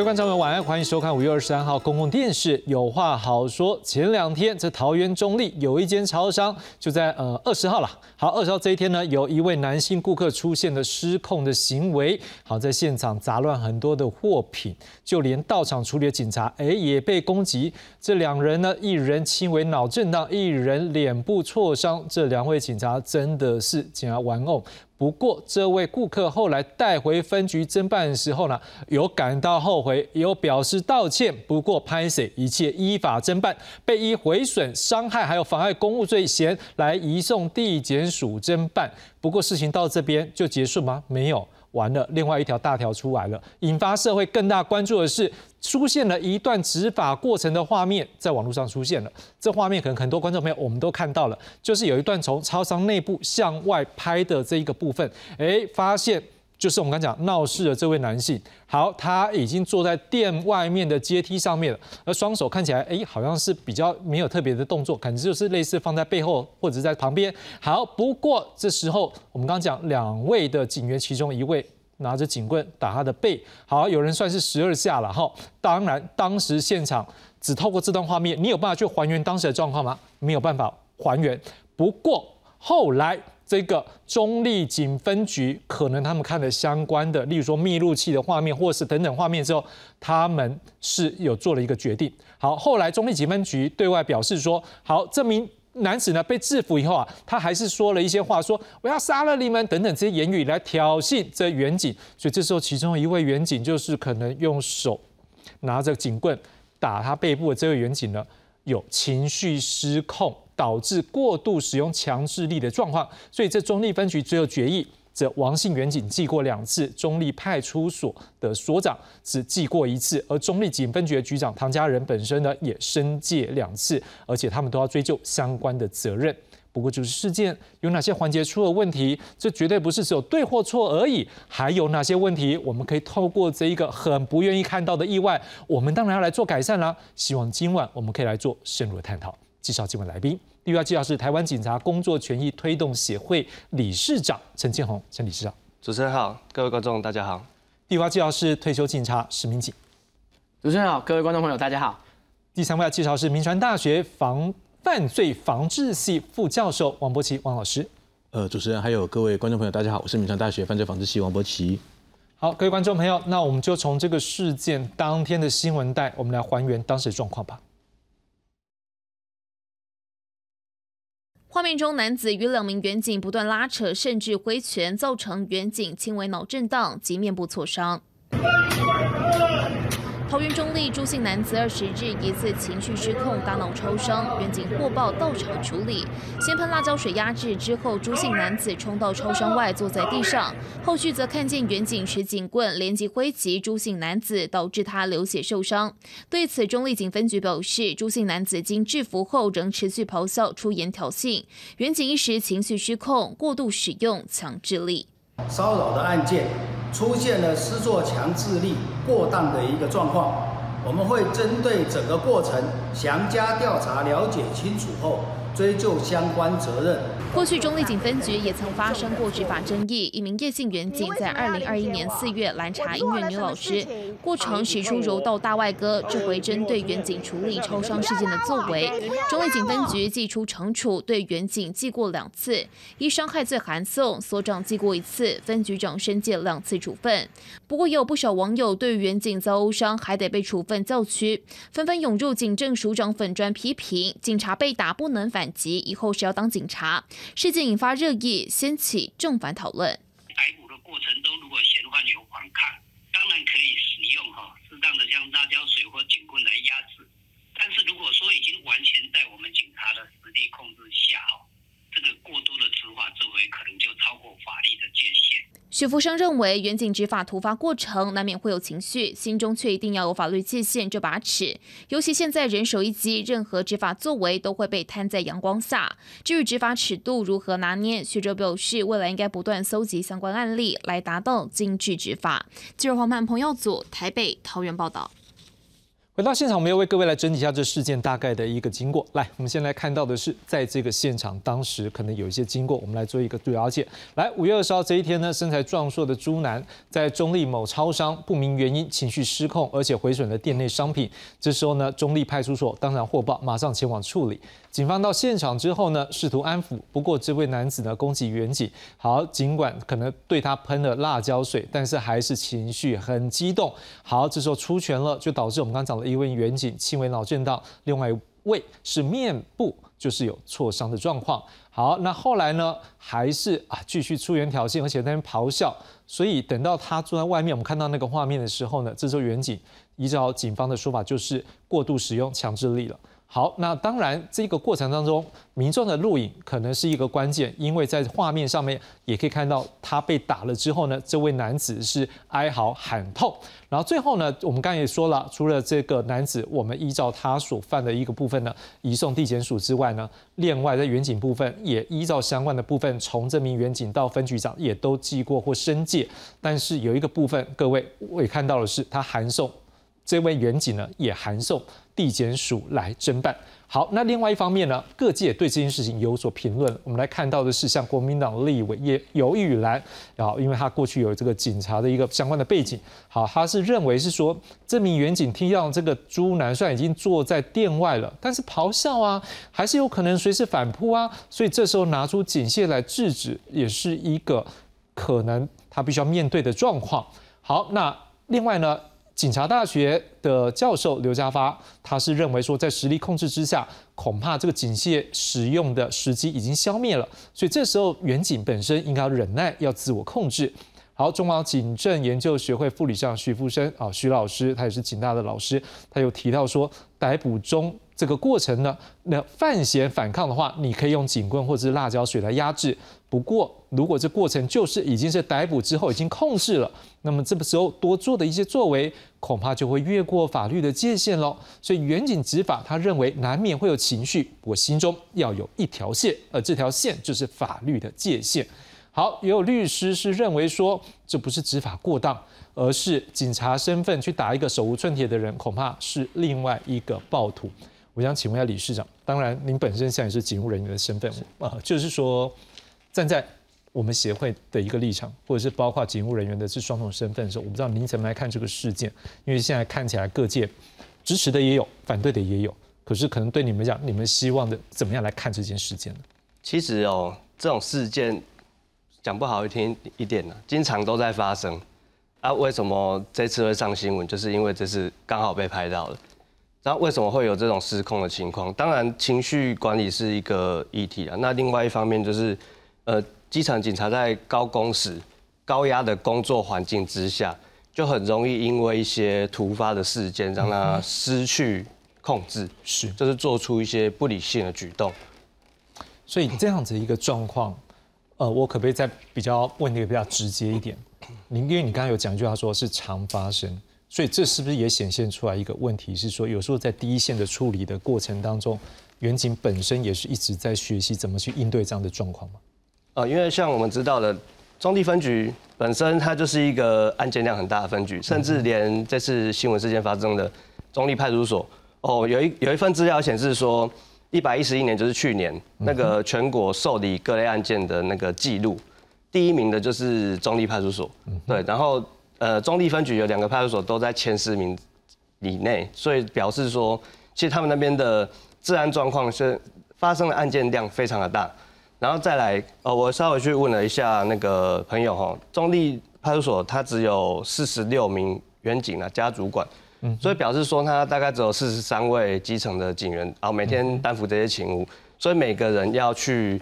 各位观众朋友，晚安，欢迎收看五月二十三号公共电视有话好说。前两天在桃园中立有一间超商，就在呃二十号了。好，二十号这一天呢，有一位男性顾客出现了失控的行为，好在现场杂乱很多的货品，就连到场处理的警察，哎也被攻击。这两人呢，一人轻微脑震荡，一人脸部挫伤。这两位警察真的是竟然玩偶。不过，这位顾客后来带回分局侦办的时候呢，有感到后悔，有表示道歉。不过，拍谁一切依法侦办，被依毁损、伤害还有妨碍公务罪嫌来移送地检署侦办。不过，事情到这边就结束吗？没有。完了，另外一条大条出来了，引发社会更大关注的是，出现了一段执法过程的画面，在网络上出现了。这画面可能很多观众朋友我们都看到了，就是有一段从超商内部向外拍的这一个部分，哎，发现。就是我们刚讲闹事的这位男性，好，他已经坐在店外面的阶梯上面了，而双手看起来，哎，好像是比较没有特别的动作，可能就是类似放在背后或者在旁边。好，不过这时候我们刚讲两位的警员，其中一位拿着警棍打他的背，好，有人算是十二下了哈。当然，当时现场只透过这段画面，你有办法去还原当时的状况吗？没有办法还原。不过后来。这个中立警分局可能他们看了相关的，例如说密录器的画面，或是等等画面之后，他们是有做了一个决定。好，后来中立警分局对外表示说，好，这名男子呢被制服以后啊，他还是说了一些话，说我要杀了你们等等这些言语来挑衅这远警。所以这时候其中一位远警就是可能用手拿着警棍打他背部的这位远警呢，有情绪失控。导致过度使用强制力的状况，所以这中立分局最后决议，这王姓员警记过两次，中立派出所的所长只记过一次，而中立警分局的局长唐家人本身呢也申诫两次，而且他们都要追究相关的责任。不过就是事件有哪些环节出了问题，这绝对不是只有对或错而已，还有哪些问题我们可以透过这一个很不愿意看到的意外，我们当然要来做改善啦。希望今晚我们可以来做深入的探讨。介绍今晚来宾。第一位介绍是台湾警察工作权益推动协会理事长陈建宏，陈理事长。主持人好，各位观众大家好。第二位介绍是退休警察史明景。主持人好，各位观众朋友大家好。第三位要介绍是民传大学防犯罪防治系副教授王博奇王老师。呃，主持人还有各位观众朋友大家好，我是民传大学犯罪防治系王博奇。好，各位观众朋友，那我们就从这个事件当天的新闻带，我们来还原当时的状况吧。画面中，男子与两名远警不断拉扯，甚至挥拳，造成远警轻微脑震荡及面部挫伤。桃园中立朱姓男子二十日疑似情绪失控，大脑抽伤，远警获报到场处理，先喷辣椒水压制，之后朱姓男子冲到超商外坐在地上，后续则看见远警持警棍连击挥击朱姓男子，导致他流血受伤。对此，中立警分局表示，朱姓男子经制服后仍持续咆哮、出言挑衅，远警一时情绪失控，过度使用强制力。骚扰的案件出现了施作强制力过当的一个状况，我们会针对整个过程详加调查，了解清楚后。追究相关责任。过去中立警分局也曾发生过执法争议，一名叶姓员警在二零二一年四月拦查音乐女老师，过程使出柔道大外哥。这回针对员警处理超商事件的作为，中立警分局寄出惩处，对员警记过两次，依伤害罪函送，所长记过一次，分局长申诫两次处分。不过也有不少网友对员警遭殴伤还得被处分叫屈，纷纷涌入警政署长粉砖批评，警察被打不能。反击以后是要当警察，事件引发热议，掀起正反讨论。逮捕的过程中，如果嫌犯有反抗，当然可以使用哈适当的像辣椒水或警棍来压制。但是如果说已经完全在我们警察的实力控制下，哈，这个过多的执法作为可能就超过法律的界限。许福生认为，远景执法突发过程难免会有情绪，心中却一定要有法律界限这把尺。尤其现在人手一机，任何执法作为都会被摊在阳光下。至于执法尺度如何拿捏，学者表示，未来应该不断搜集相关案例，来达到精致执法。记者黄曼、彭耀祖台北、桃园报道。回到现场，我们要为各位来整理一下这事件大概的一个经过。来，我们先来看到的是，在这个现场当时可能有一些经过，我们来做一个了解。来，五月二十号这一天呢，身材壮硕的朱男在中立某超商不明原因情绪失控，而且毁损了店内商品。这时候呢，中立派出所当然获报，马上前往处理。警方到现场之后呢，试图安抚，不过这位男子呢攻击远警，好，尽管可能对他喷了辣椒水，但是还是情绪很激动。好，这时候出拳了，就导致我们刚刚讲的。一位远景轻微脑震荡，另外一位是面部就是有挫伤的状况。好，那后来呢，还是啊继续出言挑衅，而且在那边咆哮。所以等到他坐在外面，我们看到那个画面的时候呢，这时候远景依照警方的说法，就是过度使用强制力了。好，那当然，这个过程当中，民众的录影可能是一个关键，因为在画面上面也可以看到他被打了之后呢，这位男子是哀嚎喊痛。然后最后呢，我们刚才也说了，除了这个男子，我们依照他所犯的一个部分呢，移送地检署之外呢，另外在远景部分也依照相关的部分，从这名远景到分局长也都记过或申诫。但是有一个部分，各位我也看到的是，他函送这位远景呢，也函送。地检署来侦办。好，那另外一方面呢，各界对这件事情有所评论。我们来看到的是，像国民党立委叶尤玉兰，然后因为他过去有这个警察的一个相关的背景，好，他是认为是说，这名远警听到这个朱南虽然已经坐在店外了，但是咆哮啊，还是有可能随时反扑啊，所以这时候拿出警械来制止，也是一个可能他必须要面对的状况。好，那另外呢？警察大学的教授刘家发，他是认为说，在实力控制之下，恐怕这个警械使用的时机已经消灭了，所以这时候远警本身应该要忍耐，要自我控制。好，中华警政研究学会副理事长徐福生啊，徐老师，他也是警大的老师，他有提到说，逮捕中。这个过程呢，那犯嫌反抗的话，你可以用警棍或者是辣椒水来压制。不过，如果这过程就是已经是逮捕之后已经控制了，那么这个时候多做的一些作为，恐怕就会越过法律的界限喽。所以，远景执法，他认为难免会有情绪，我心中要有一条线，而这条线就是法律的界限。好，也有律师是认为说，这不是执法过当，而是警察身份去打一个手无寸铁的人，恐怕是另外一个暴徒。我想请问一下理事长，当然您本身现在是警务人员的身份啊，就是说站在我们协会的一个立场，或者是包括警务人员的这双重身份的时候，我不知道您怎么来看这个事件？因为现在看起来各界支持的也有，反对的也有，可是可能对你们讲，你们希望的怎么样来看这件事件呢？其实哦，这种事件讲不好听一点呢，经常都在发生啊。为什么这次会上新闻？就是因为这次刚好被拍到了。那为什么会有这种失控的情况？当然，情绪管理是一个议题啊。那另外一方面就是，呃，机场警察在高工时、高压的工作环境之下，就很容易因为一些突发的事件，让他失去控制，是，就是做出一些不理性的举动。所以这样子一个状况，呃，我可不可以再比较问一个比较直接一点？您因为你刚刚有讲一句话，说是常发生。所以这是不是也显现出来一个问题？是说有时候在第一线的处理的过程当中，远景本身也是一直在学习怎么去应对这样的状况吗？呃，因为像我们知道的，中地分局本身它就是一个案件量很大的分局，甚至连这次新闻事件发生的中立派出所，哦，有一有一份资料显示说，一百一十一年就是去年那个全国受理各类案件的那个记录，第一名的就是中立派出所，对，然后。呃，中立分局有两个派出所都在前十名以内，所以表示说，其实他们那边的治安状况是发生的案件量非常的大。然后再来，呃，我稍微去问了一下那个朋友哈，中立派出所它只有四十六名员警啊加主管，嗯，所以表示说他大概只有四十三位基层的警员，然后每天担负这些勤务，所以每个人要去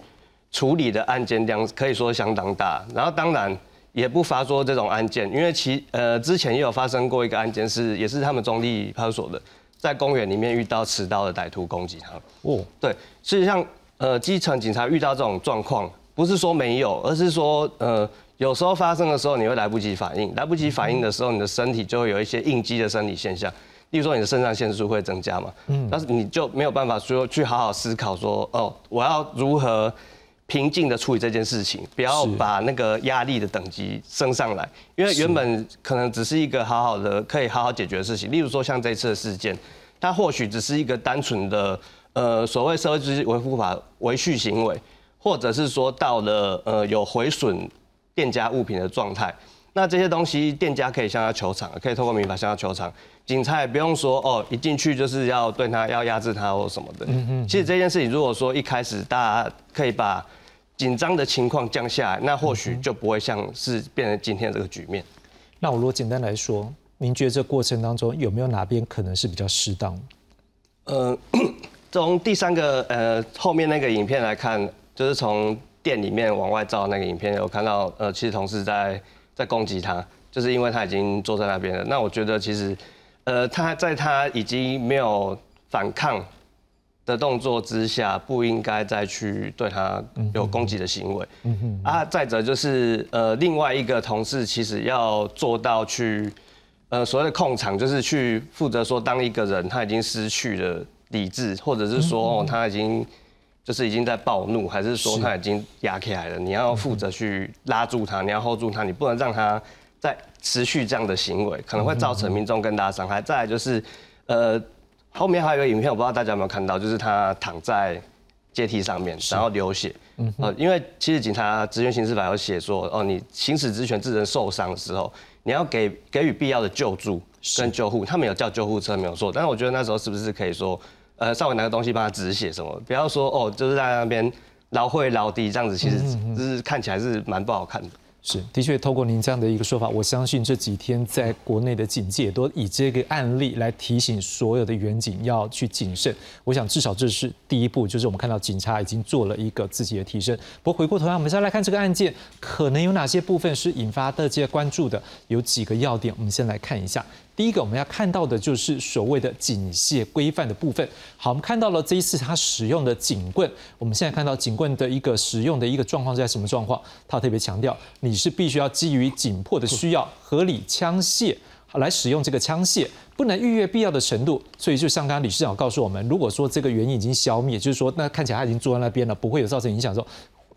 处理的案件量可以说相当大。然后当然。也不乏说这种案件，因为其呃之前也有发生过一个案件，是也是他们中立派出所的，在公园里面遇到持刀的歹徒攻击他。哦，对，事实上，呃，基层警察遇到这种状况，不是说没有，而是说呃有时候发生的时候你会来不及反应，来不及反应的时候，你的身体就会有一些应激的生理现象，例如说你的肾上腺素会增加嘛，嗯，但是你就没有办法说去好好思考说，哦，我要如何。平静的处理这件事情，不要把那个压力的等级升上来，因为原本可能只是一个好好的可以好好解决的事情，例如说像这次的事件，它或许只是一个单纯的呃所谓社会秩序维护法维续行为，或者是说到了呃有毁损店家物品的状态。那这些东西，店家可以向他求偿，可以透过民法向他求偿。警察也不用说哦，一进去就是要对他要压制他或什么的。嗯嗯其实这件事情，如果说一开始大家可以把紧张的情况降下来，那或许就不会像是变成今天这个局面。那我如果简单来说，您觉得这过程当中有没有哪边可能是比较适当？呃，从第三个呃后面那个影片来看，就是从店里面往外照那个影片，有看到呃，其实同事在在攻击他，就是因为他已经坐在那边了。那我觉得其实呃他在他已经没有反抗的动作之下，不应该再去对他有攻击的行为。嗯哼啊，再者就是呃另外一个同事其实要做到去。呃，所谓的控场就是去负责说，当一个人他已经失去了理智，或者是说哦他已经就是已经在暴怒，还是说他已经压起来了，你要负责去拉住他，你要 hold 住他，你不能让他再持续这样的行为，可能会造成民众更大的伤害。再来就是，呃，后面还有一个影片，我不知道大家有没有看到，就是他躺在阶梯上面，然后流血。呃，因为其实警察职权行使法有写说，哦，你行使职权致人受伤的时候，你要给给予必要的救助跟救护，他们有叫救护车没有错，但是我觉得那时候是不是可以说，呃，稍微拿个东西帮他止血什么，不要说哦，就是在那边劳会劳低这样子，其实就是看起来是蛮不好看的。是，的确，透过您这样的一个说法，我相信这几天在国内的警界都以这个案例来提醒所有的员警要去谨慎。我想至少这是第一步，就是我们看到警察已经做了一个自己的提升。不过回过头来，我们再来看这个案件，可能有哪些部分是引发大家关注的？有几个要点，我们先来看一下。第一个我们要看到的就是所谓的警械规范的部分。好，我们看到了这一次他使用的警棍，我们现在看到警棍的一个使用的一个状况是在什么状况？他特别强调，你是必须要基于紧迫的需要、合理枪械来使用这个枪械，不能逾越必要的程度。所以就像刚刚理事长告诉我们，如果说这个原因已经消灭，就是说那看起来他已经坐在那边了，不会有造成影响的时候。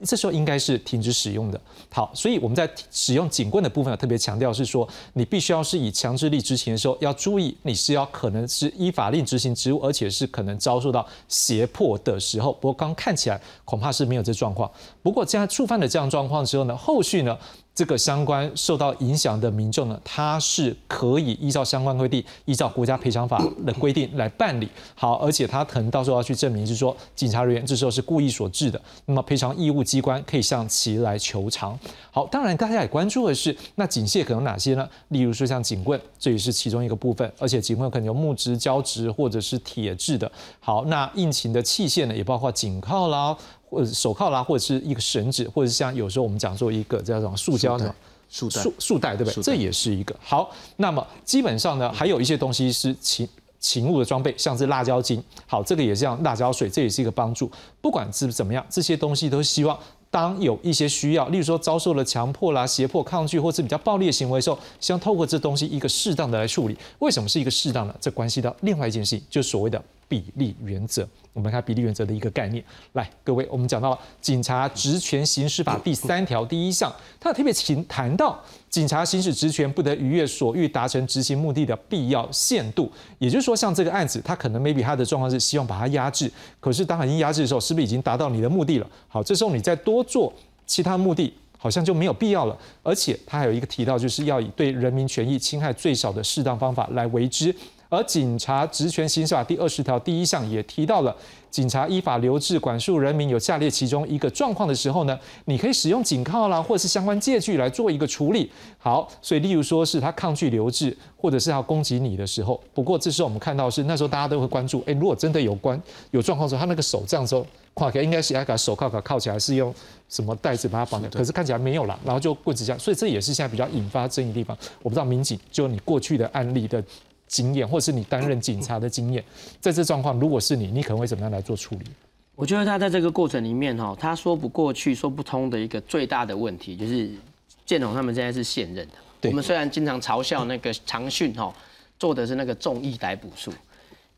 这时候应该是停止使用的。好，所以我们在使用警棍的部分特别强调是说，你必须要是以强制力执行的时候，要注意你是要可能是依法令执行职务，而且是可能遭受到胁迫的时候。不过刚看起来恐怕是没有这状况。不过这样触犯了这样状况之后呢，后续呢？这个相关受到影响的民众呢，他是可以依照相关规定，依照国家赔偿法的规定来办理。好，而且他可能到时候要去证明，就是说警察人员这时候是故意所致的，那么赔偿义务机关可以向其来求偿。好，当然大家也关注的是，那警械可能哪些呢？例如说像警棍，这也是其中一个部分，而且警棍可能有木质、胶质或者是铁质的。好，那应勤的器械呢，也包括警铐啦。或者手铐啦，或者是一个绳子，或者是像有时候我们讲说一个叫做塑胶的束带，束束带，对不对？这也是一个好。那么基本上呢，还有一些东西是勤勤务的装备，像是辣椒精。好，这个也是像辣椒水，这也是一个帮助。不管是怎么样，这些东西都希望当有一些需要，例如说遭受了强迫啦、胁迫、抗拒，或是比较暴力的行为的时候，希望透过这东西一个适当的来处理。为什么是一个适当的？这关系到另外一件事情，就是所谓的比例原则。我们看比例原则的一个概念。来，各位，我们讲到《警察职权行使法》第三条第一项，它特别请谈到警察行使职权不得逾越所欲达成执行目的的必要限度。也就是说，像这个案子，他可能 maybe 他的状况是希望把它压制，可是当已经压制的时候，是不是已经达到你的目的了？好，这时候你再多做其他目的，好像就没有必要了。而且他还有一个提到，就是要以对人民权益侵害最少的适当方法来为之。而警察职权行使法第二十条第一项也提到了，警察依法留置管束人民有下列其中一个状况的时候呢，你可以使用警铐啦，或者是相关借据来做一个处理。好，所以例如说是他抗拒留置，或者是要攻击你的时候，不过这时候我们看到是那时候大家都会关注，哎，如果真的有关有状况的时候，他那个手这样时候跨开，应该是要把手铐铐铐起来，是用什么带子把它绑的？可是看起来没有了，然后就棍子这样，所以这也是现在比较引发争议的地方。我不知道民警就你过去的案例的。经验，或是你担任警察的经验，在这状况，如果是你，你可能会怎么样来做处理？我觉得他在这个过程里面，哈，他说不过去、说不通的一个最大的问题，就是建龙他们现在是现任的。我们虽然经常嘲笑那个长训，哈，做的是那个重义逮捕术，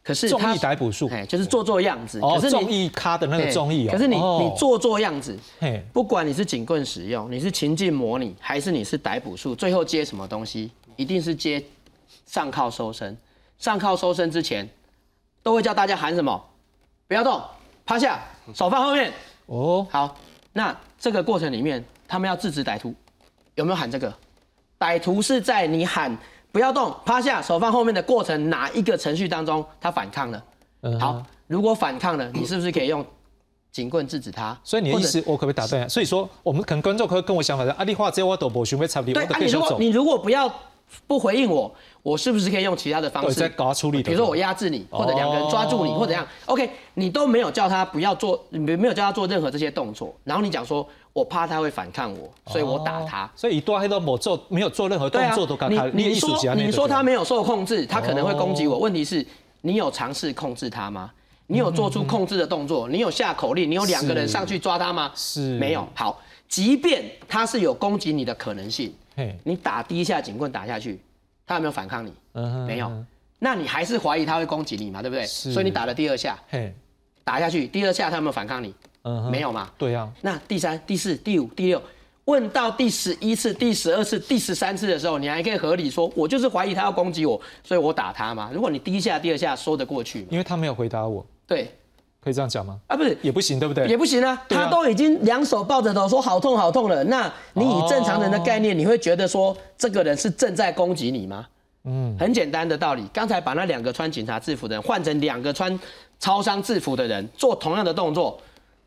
可是众他意逮捕术，哎，就是做做样子。哦，可是众你意咖的那个众意哦。可是你哦你，做做样子，嘿，不管你是警棍使用，你是情境模拟，还是你是逮捕术，最后接什么东西，一定是接上铐收身。上铐收身之前，都会叫大家喊什么？不要动，趴下，手放后面。哦，好，那这个过程里面，他们要制止歹徒，有没有喊这个？歹徒是在你喊不要动、趴下、手放后面的过程哪一个程序当中他反抗了？嗯好，如果反抗了，你是不是可以用警棍制止他？所以你的意思，我可不可以打断一下？所以说，我们可能观众可以跟我想法是，啊，你话这我都不想要插你，我对啊，都可以走。你如果你如果不要不回应我，我是不是可以用其他的方式搞他处理比如说我压制你，或者两个人抓住你，哦或者怎样？OK，你都没有叫他不要做，你没有叫他做任何这些动作，然后你讲说我怕他会反抗我，所以我打他哦。所以以多黑都没做，没有做任何动作都，刚你他你说你说他没有受控制，他可能会攻击我。哦问题是，你有尝试控制他吗？你有做出控制的动作？你有下口令？你有两个人上去抓他吗？是没有。好，即便他是有攻击你的可能性，嘿，你打第一下警棍打下去，他有没有反抗你？嗯哼没有。那你还是怀疑他会攻击你嘛？对不对？是所以你打了第二下，嘿，打下去，第二下他有没有反抗你？嗯哼没有嘛？对啊，那第三、第四、第五、第六，问到第十一次、第十二次、第十三次的时候，你还可以合理说，我就是怀疑他要攻击我，所以我打他嘛。如果你第一下、第二下说得过去，因为他没有回答我，对可以这样讲吗？啊，不是。也不行，对不对？也不行啊，啊他都已经两手抱着头说好痛好痛了。那你以正常人的概念，你会觉得说这个人是正在攻击你吗？嗯，很简单的道理，刚才把那两个穿警察制服的人换成两个穿超商制服的人做同样的动作，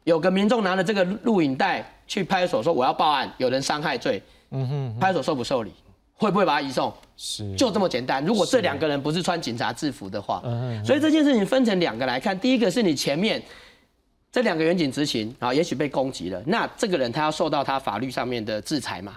有个民众拿着这个录影带去派出所说我要报案，有人伤害罪，嗯哼，派出所受不受理？会不会把他移送？是，就这么简单。如果这两个人不是穿警察制服的话，嗯所以这件事情分成两个来看。第一个是你前面这两个远景执勤啊，也许被攻击了，那这个人他要受到他法律上面的制裁嘛。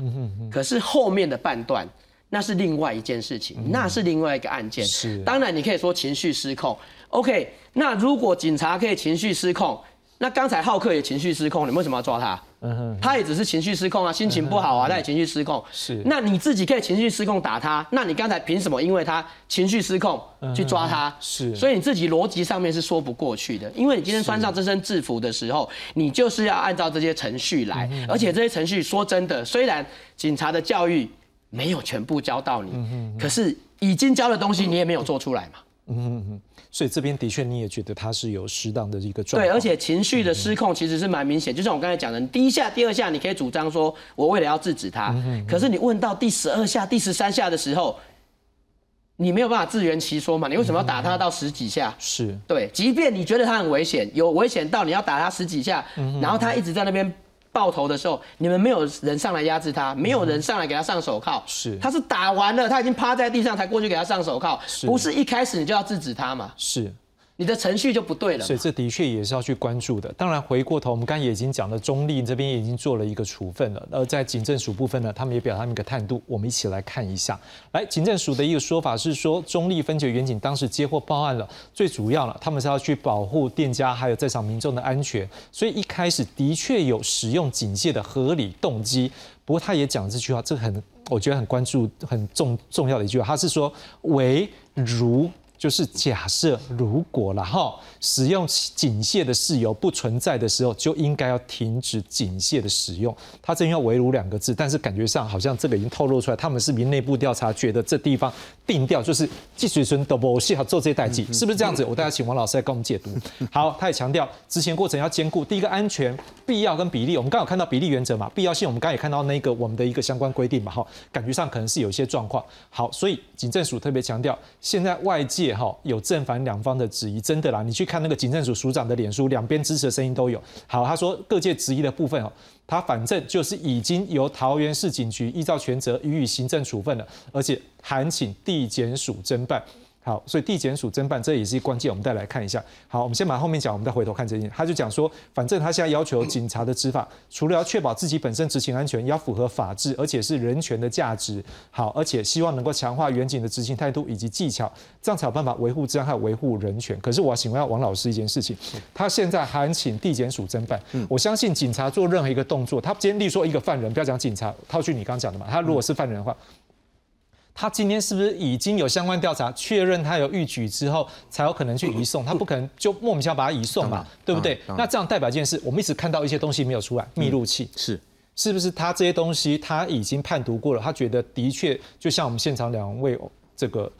可是后面的半段。那是另外一件事情，那是另外一个案件。是当然你可以说情绪失控。OK，那如果警察可以情绪失控，那刚才浩克也情绪失控，你为什么要抓他？嗯，他也只是情绪失控啊，心情不好啊，他也情绪失控。是。那你自己可以情绪失控打他，那你刚才凭什么因为他情绪失控去抓他？是。所以你自己逻辑上面是说不过去的，因为你今天穿上这身制服的时候，你就是要按照这些程序来，而且这些程序说真的，虽然警察的教育没有全部教到你，可是已经教的东西你也没有做出来嘛。所以这边的确你也觉得他是有适当的一个状对，而且情绪的失控其实是蛮明显，就像我刚才讲的，你第一下、第二下你可以主张说我为了要制止他，可是你问到第十二下、第十三下的时候，你没有办法自圆其说嘛？你为什么要打他到十几下？是对，即便你觉得他很危险，有危险到你要打他十几下，然后他一直在那边爆头的时候，你们没有人上来压制他，没有人上来给他上手铐，是。他是打完了，他已经趴在地上才过去给他上手铐，不是一开始你就要制止他嘛？是。你的程序就不对了。所以这的确也是要去关注的。当然，回过头，我们刚才也已经讲了，中立这边已经做了一个处分了。而在警政署部分呢，他们也表达一个态度，我们一起来看一下。来，警政署的一个说法是说，中立分局远警当时接获报案了，最主要了，他们是要去保护店家还有在场民众的安全，所以一开始的确有使用警械的合理动机。不过他也讲这句话，这很我觉得很关注、很重重要的一句话，他是说唯如。就是假设如果了哈，使用警械的事由不存在的时候，就应该要停止警械的使用。他这边要“围炉”两个字，但是感觉上好像这个已经透露出来，他们是民内部调查觉得这地方定调就是季水村都不适合做这些代际，是不是这样子？我大家请王老师来跟我们解读。好，他也强调执行过程要兼顾第一个安全、必要跟比例。我们刚好看到比例原则嘛，必要性我们刚才也看到那个我们的一个相关规定嘛，哈，感觉上可能是有一些状况。好，所以警政署特别强调，现在外界哈有正反两方的质疑，真的啦，你去看那个警政署署长的脸书，两边支持的声音都有。好，他说各界质疑的部分哦，他反正就是已经由桃园市警局依照权责予以行政处分了，而且函请地检署侦办。好，所以地检署侦办这也是关键，我们再来看一下。好，我们先把后面讲，我们再回头看这件。他就讲说，反正他现在要求警察的执法，除了要确保自己本身执行安全，要符合法治，而且是人权的价值。好，而且希望能够强化远警的执行态度以及技巧，这样才有办法维护治安还有维护人权。可是我要请问王老师一件事情，他现在还请地检署侦办，我相信警察做任何一个动作，他今天例说一个犯人，不要讲警察，套句你刚讲的嘛，他如果是犯人的话。他今天是不是已经有相关调查，确认他有预举之后，才有可能去移送？他不可能就莫名其妙把他移送嘛，对不对？那这样代表一件事，我们一直看到一些东西没有出来，密录器是是不是他这些东西他已经判读过了？他觉得的确就像我们现场两位这个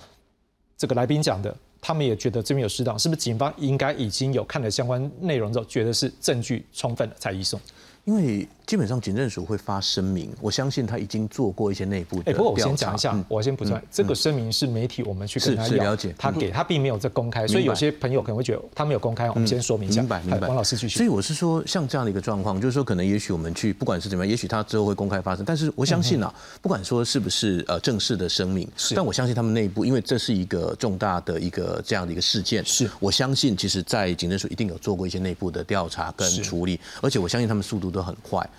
这个来宾讲的，他们也觉得这边有适当，是不是警方应该已经有看了相关内容之后，觉得是证据充分了才移送？因为基本上警政署会发声明，我相信他已经做过一些内部的哎，不过我先讲一下嗯，我先补充嗯，这个声明是媒体我们去跟是他了解，他给他并没有在公开，所以有些朋友可能会觉得他没有公开，我们先说明一下。白明白。王老师继续。所以我是说，像这样的一个状况，就是说，可能也许我们去，不管是怎么样，也许他之后会公开发生，但是我相信啊，不管说是不是呃正式的声明，但我相信他们内部，因为这是一个重大的一个这样的一个事件，是我相信其实在警政署一定有做过一些内部的调查跟是处理，而且我相信他们速度都很快。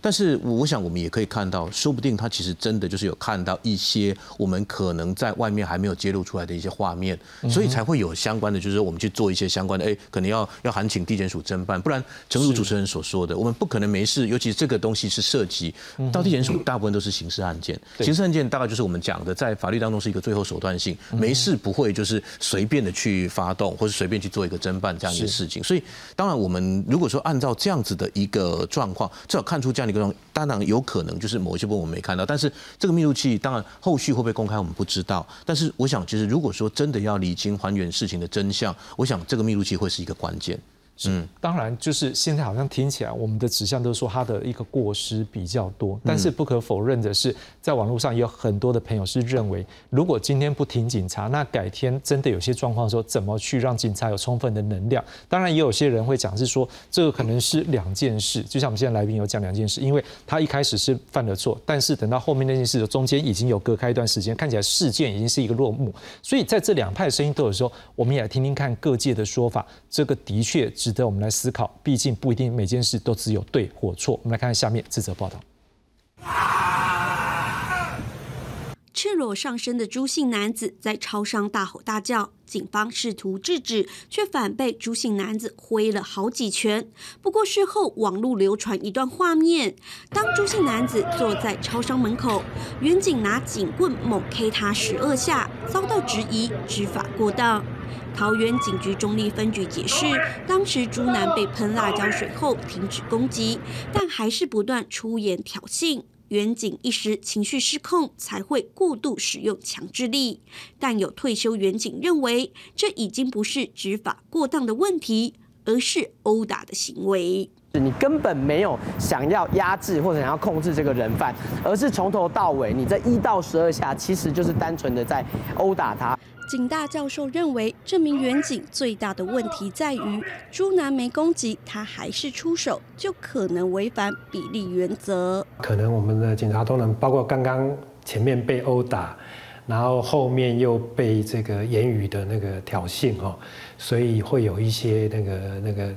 但是我我想我们也可以看到，说不定他其实真的就是有看到一些我们可能在外面还没有揭露出来的一些画面，所以才会有相关的，就是我们去做一些相关的，哎，可能要要函请地检署侦办，不然诚如主持人所说的，我们不可能没事，尤其这个东西是涉及到地检署，大部分都是刑事案件，刑事案件大概就是我们讲的，在法律当中是一个最后手段性，没事不会就是随便的去发动，或是随便去做一个侦办这样一个事情。所以，当然我们如果说按照这样子的一个状况，至少看出这样那个，当然有可能就是某一些部分我们没看到，但是这个密度器当然后续会不会公开我们不知道。但是我想，其实如果说真的要理清还原事情的真相，我想这个密度器会是一个关键。嗯，当然，就是现在好像听起来，我们的指向都是说他的一个过失比较多，但是不可否认的是，在网络上也有很多的朋友是认为，如果今天不听警察，那改天真的有些状况的时候，怎么去让警察有充分的能量？当然，也有些人会讲是说，这个可能是两件事，就像我们现在来宾有讲两件事，因为他一开始是犯了错，但是等到后面那件事的中间已经有隔开一段时间，看起来事件已经是一个落幕，所以在这两派声音都有时候，我们也来听听看各界的说法，这个的确值得我们来思考，毕竟不一定每件事都只有对或错。我们来看看下面这则报道。赤裸上身的朱姓男子在超商大吼大叫，警方试图制止，却反被朱姓男子挥了好几拳。不过事后网络流传一段画面，当朱姓男子坐在超商门口，远警拿警棍猛 K 他十二下，遭到质疑执法过当。桃园警局中立分局解释，当时朱男被喷辣椒水后停止攻击，但还是不断出言挑衅。远警一时情绪失控，才会过度使用强制力。但有退休远警认为，这已经不是执法过当的问题，而是殴打的行为。你根本没有想要压制或者想要控制这个人犯，而是从头到尾，你这一到十二下，其实就是单纯的在殴打他。警大教授认为，这名远景最大的问题在于，朱男没攻击，他还是出手，就可能违反比例原则。可能我们的警察都能，包括刚刚前面被殴打，然后后面又被这个言语的那个挑衅哦，所以会有一些那个那个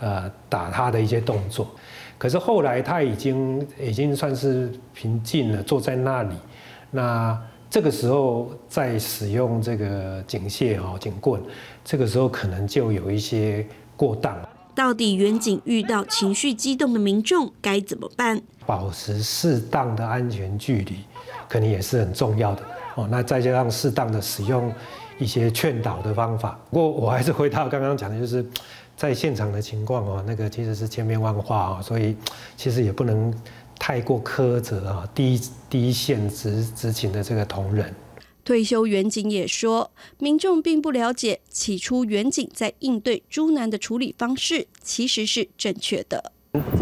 呃打他的一些动作。可是后来他已经已经算是平静了，坐在那里，那。这个时候在使用这个警械哦，警棍，这个时候可能就有一些过当。到底远景遇到情绪激动的民众该怎么办？保持适当的安全距离，可能也是很重要的哦。那再加上适当的使用一些劝导的方法。不过我还是回到刚刚讲的，就是在现场的情况哦，那个其实是千变万化哦，所以其实也不能。太过苛责啊，第一第一线执执勤的这个同仁。退休远警也说，民众并不了解，起初远警在应对猪难的处理方式其实是正确的。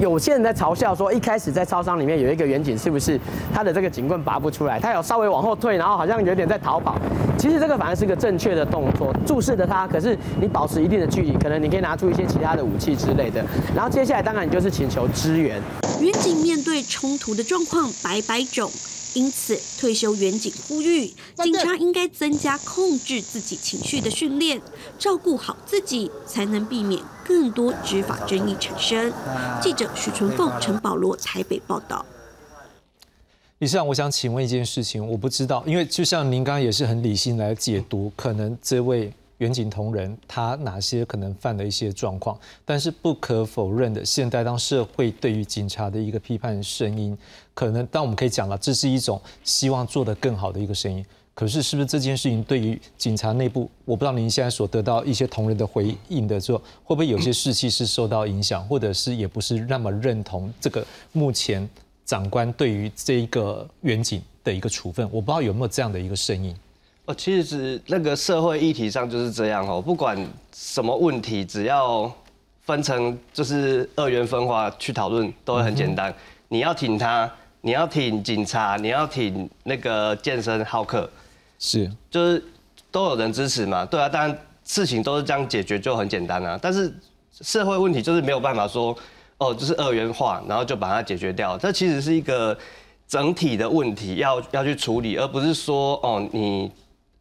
有些人在嘲笑说，一开始在超商里面有一个远景，是不是他的这个警棍拔不出来？他有稍微往后退，然后好像有点在逃跑。其实这个反而是个正确的动作，注视着他。可是你保持一定的距离，可能你可以拿出一些其他的武器之类的。然后接下来当然你就是请求支援。远景面对冲突的状况百百种。因此，退休远警呼吁警察应该增加控制自己情绪的训练，照顾好自己，才能避免更多执法争议产生。记者许纯凤、陈保罗台北报道。李市长，我想请问一件事情，我不知道，因为就像您刚刚也是很理性来解读，可能这位远景同仁他哪些可能犯了一些状况，但是不可否认的，现在当社会对于警察的一个批判声音，可能当我们可以讲了，这是一种希望做得更好的一个声音。可是是不是这件事情对于警察内部，我不知道您现在所得到一些同仁的回应的时候，会不会有些士气是受到影响，或者是也不是那么认同这个目前长官对于这一个远景的一个处分？我不知道有没有这样的一个声音。哦，其实那个社会议题上就是这样哦，不管什么问题，只要分成就是二元分化去讨论，都会很简单。你要挺他，你要挺警察，你要挺那个健身好客，是就是都有人支持嘛。对啊，当然事情都是这样解决就很简单啊。但是社会问题就是没有办法说哦，就是二元化，然后就把它解决掉。这其实是一个整体的问题，要要去处理，而不是说哦你。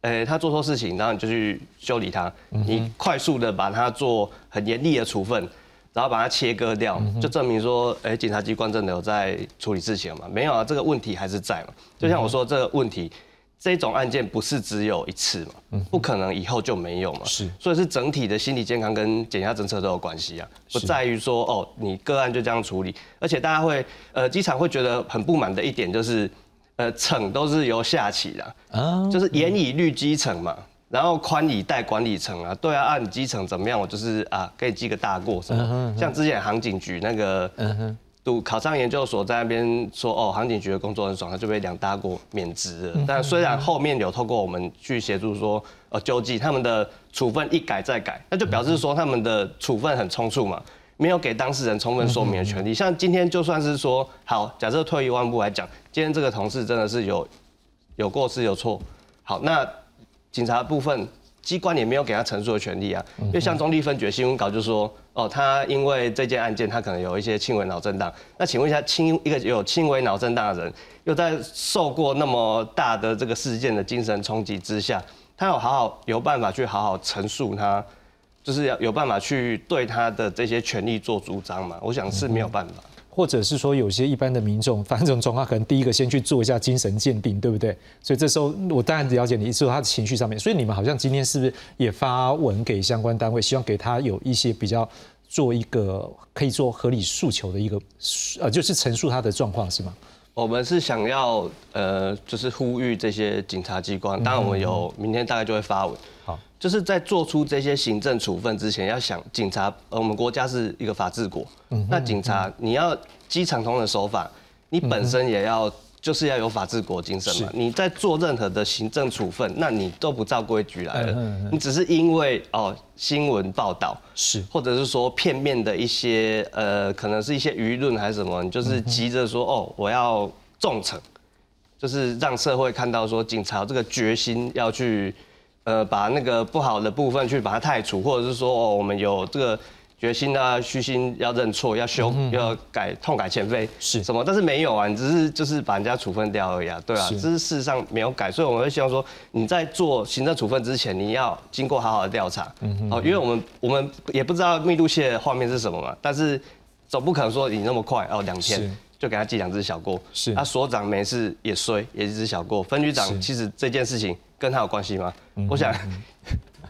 诶，他做错事情，然后你就去修理他，你快速的把他做很严厉的处分，然后把他切割掉，就证明说，诶，检察机关真的有在处理事情嘛？没有啊，这个问题还是在嘛。就像我说，这个问题，这种案件不是只有一次嘛，不可能以后就没有嘛。是，所以是整体的心理健康跟减压政策都有关系啊，不在于说哦，你个案就这样处理，而且大家会，呃，机场会觉得很不满的一点就是。呃，惩都是由下起的，啊，就是严以律基层嘛，然后宽以待管理层啊，对啊，按基层怎么样，我就是啊，给你记个大过什么，像之前航警局那个，嗯读考上研究所在那边说，哦，航警局的工作很爽，他就被两大过免职了。但虽然后面有透过我们去协助说，呃，救济他们的处分一改再改，那就表示说他们的处分很冲促嘛。没有给当事人充分说明的权利，像今天就算是说好，假设退一万步来讲，今天这个同事真的是有有过失有错，好，那警察部分机关也没有给他陈述的权利啊，因为像中立分局新闻稿就说，哦，他因为这件案件他可能有一些轻微脑震荡，那请问一下，轻一个有轻微脑震荡的人，又在受过那么大的这个事件的精神冲击之下，他有好好有办法去好好陈述他？就是要有办法去对他的这些权利做主张嘛？我想是没有办法，或者是说有些一般的民众，发生这种状况，可能第一个先去做一下精神鉴定，对不对？所以这时候我当然了解你，说他的情绪上面。所以你们好像今天是不是也发文给相关单位，希望给他有一些比较做一个可以做合理诉求的一个呃，就是陈述他的状况是吗？我们是想要呃，就是呼吁这些警察机关，当然我们有明天大概就会发文。好。就是在做出这些行政处分之前，要想警察，呃，我们国家是一个法治国，那警察你要机场通的手法，你本身也要就是要有法治国精神嘛。你在做任何的行政处分，那你都不照规矩来了，你只是因为哦新闻报道是，或者是说片面的一些呃，可能是一些舆论还是什么，你就是急着说哦我要重惩，就是让社会看到说警察这个决心要去。呃，把那个不好的部分去把它太除，或者是说，哦，我们有这个决心啊，虚心要认错，要修，要改，痛改前非是。什么？但是没有啊，你只是就是把人家处分掉而已啊，对啊，这是事实上没有改，所以我们会希望说，你在做行政处分之前，你要经过好好的调查，嗯哦，因为我们我们也不知道密度线的画面是什么嘛，但是总不可能说你那么快哦，两天就给他记两只小过，是，他所长没事也衰，也一只小过，分局长其实这件事情。跟他有关系吗？我想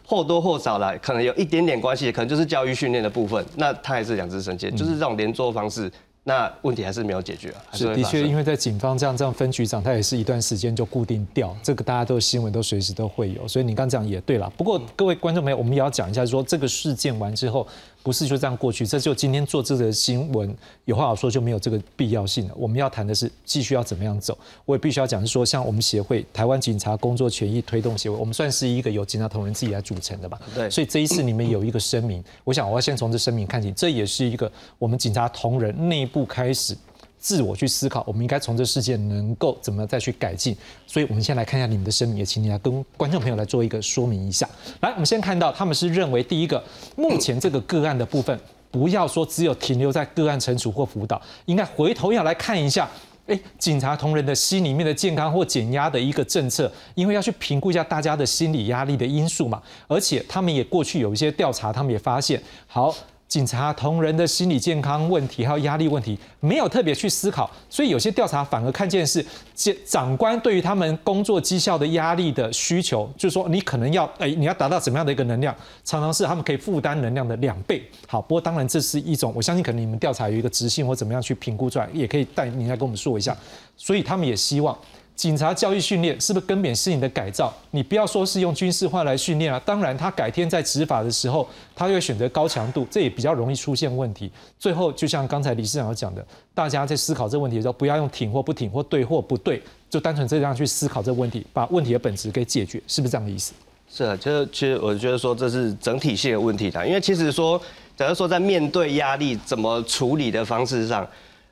或多或少啦，可能有一点点关系，可能就是教育训练的部分。那他还是两只神剑，就是这种连坐方式，那问题还是没有解决啊。是的确，因为在警方这样这样分局长，他也是一段时间就固定掉，这个大家都新闻都随时都会有。所以你刚讲也对了。不过各位观众朋友，我们也要讲一下，说这个事件完之后。不是就这样过去，这就今天做这个新闻，有话好说就没有这个必要性了。我们要谈的是继续要怎么样走。我也必须要讲是说，像我们协会台湾警察工作权益推动协会，我们算是一个由警察同仁自己来组成的吧。对。所以这一次你们有一个声明，我想我要先从这声明看起，这也是一个我们警察同仁内部开始。自我去思考，我们应该从这事件能够怎么再去改进。所以，我们先来看一下你们的声明，也请你来跟观众朋友来做一个说明一下。来，我们先看到他们是认为，第一个，目前这个个案的部分，不要说只有停留在个案惩处或辅导，应该回头要来看一下，哎，警察同仁的心里面的健康或减压的一个政策，因为要去评估一下大家的心理压力的因素嘛。而且，他们也过去有一些调查，他们也发现，好。警察同仁的心理健康问题还有压力问题没有特别去思考，所以有些调查反而看见是长长官对于他们工作绩效的压力的需求，就是说你可能要哎你要达到怎么样的一个能量，常常是他们可以负担能量的两倍。好，不过当然这是一种，我相信可能你们调查有一个直性或怎么样去评估出来，也可以带你来跟我们说一下。所以他们也希望。警察教育训练是不是根本是你的改造？你不要说是用军事化来训练啊。当然，他改天在执法的时候，他会选择高强度，这也比较容易出现问题。最后，就像刚才李市长讲的，大家在思考这个问题的时候，不要用挺或不挺或对或不对，就单纯这样去思考这个问题，把问题的本质给解决，是不是这样的意思？是啊，就是其实我觉得说这是整体性的问题的，因为其实说，假如说在面对压力怎么处理的方式上，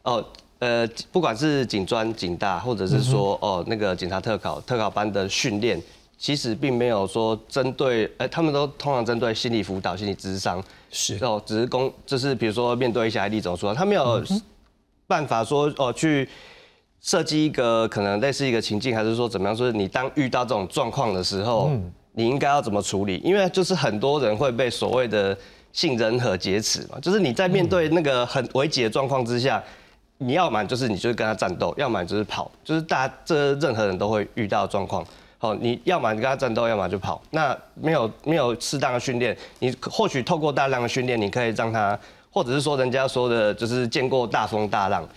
哦。不管是警专、警大，或者是说哦那个警察特考、特考班的训练，其实并没有说针对，哎，他们都通常针对心理辅导、心理智商，是哦，只是公，就是比如说面对一些案例怎么说，他没有办法说哦去设计一个可能类似一个情境，还是说怎么样？说你当遇到这种状况的时候，你应该要怎么处理？因为就是很多人会被所谓的信任和劫持嘛，就是你在面对那个很危急的状况之下。你要么就是你就是跟他战斗，要么就是跑，就是大家这任何人都会遇到状况。好，你要么你跟他战斗，要么就跑。那没有没有适当的训练，你或许透过大量的训练，你可以让他，或者是说人家说的，就是见过大风大浪，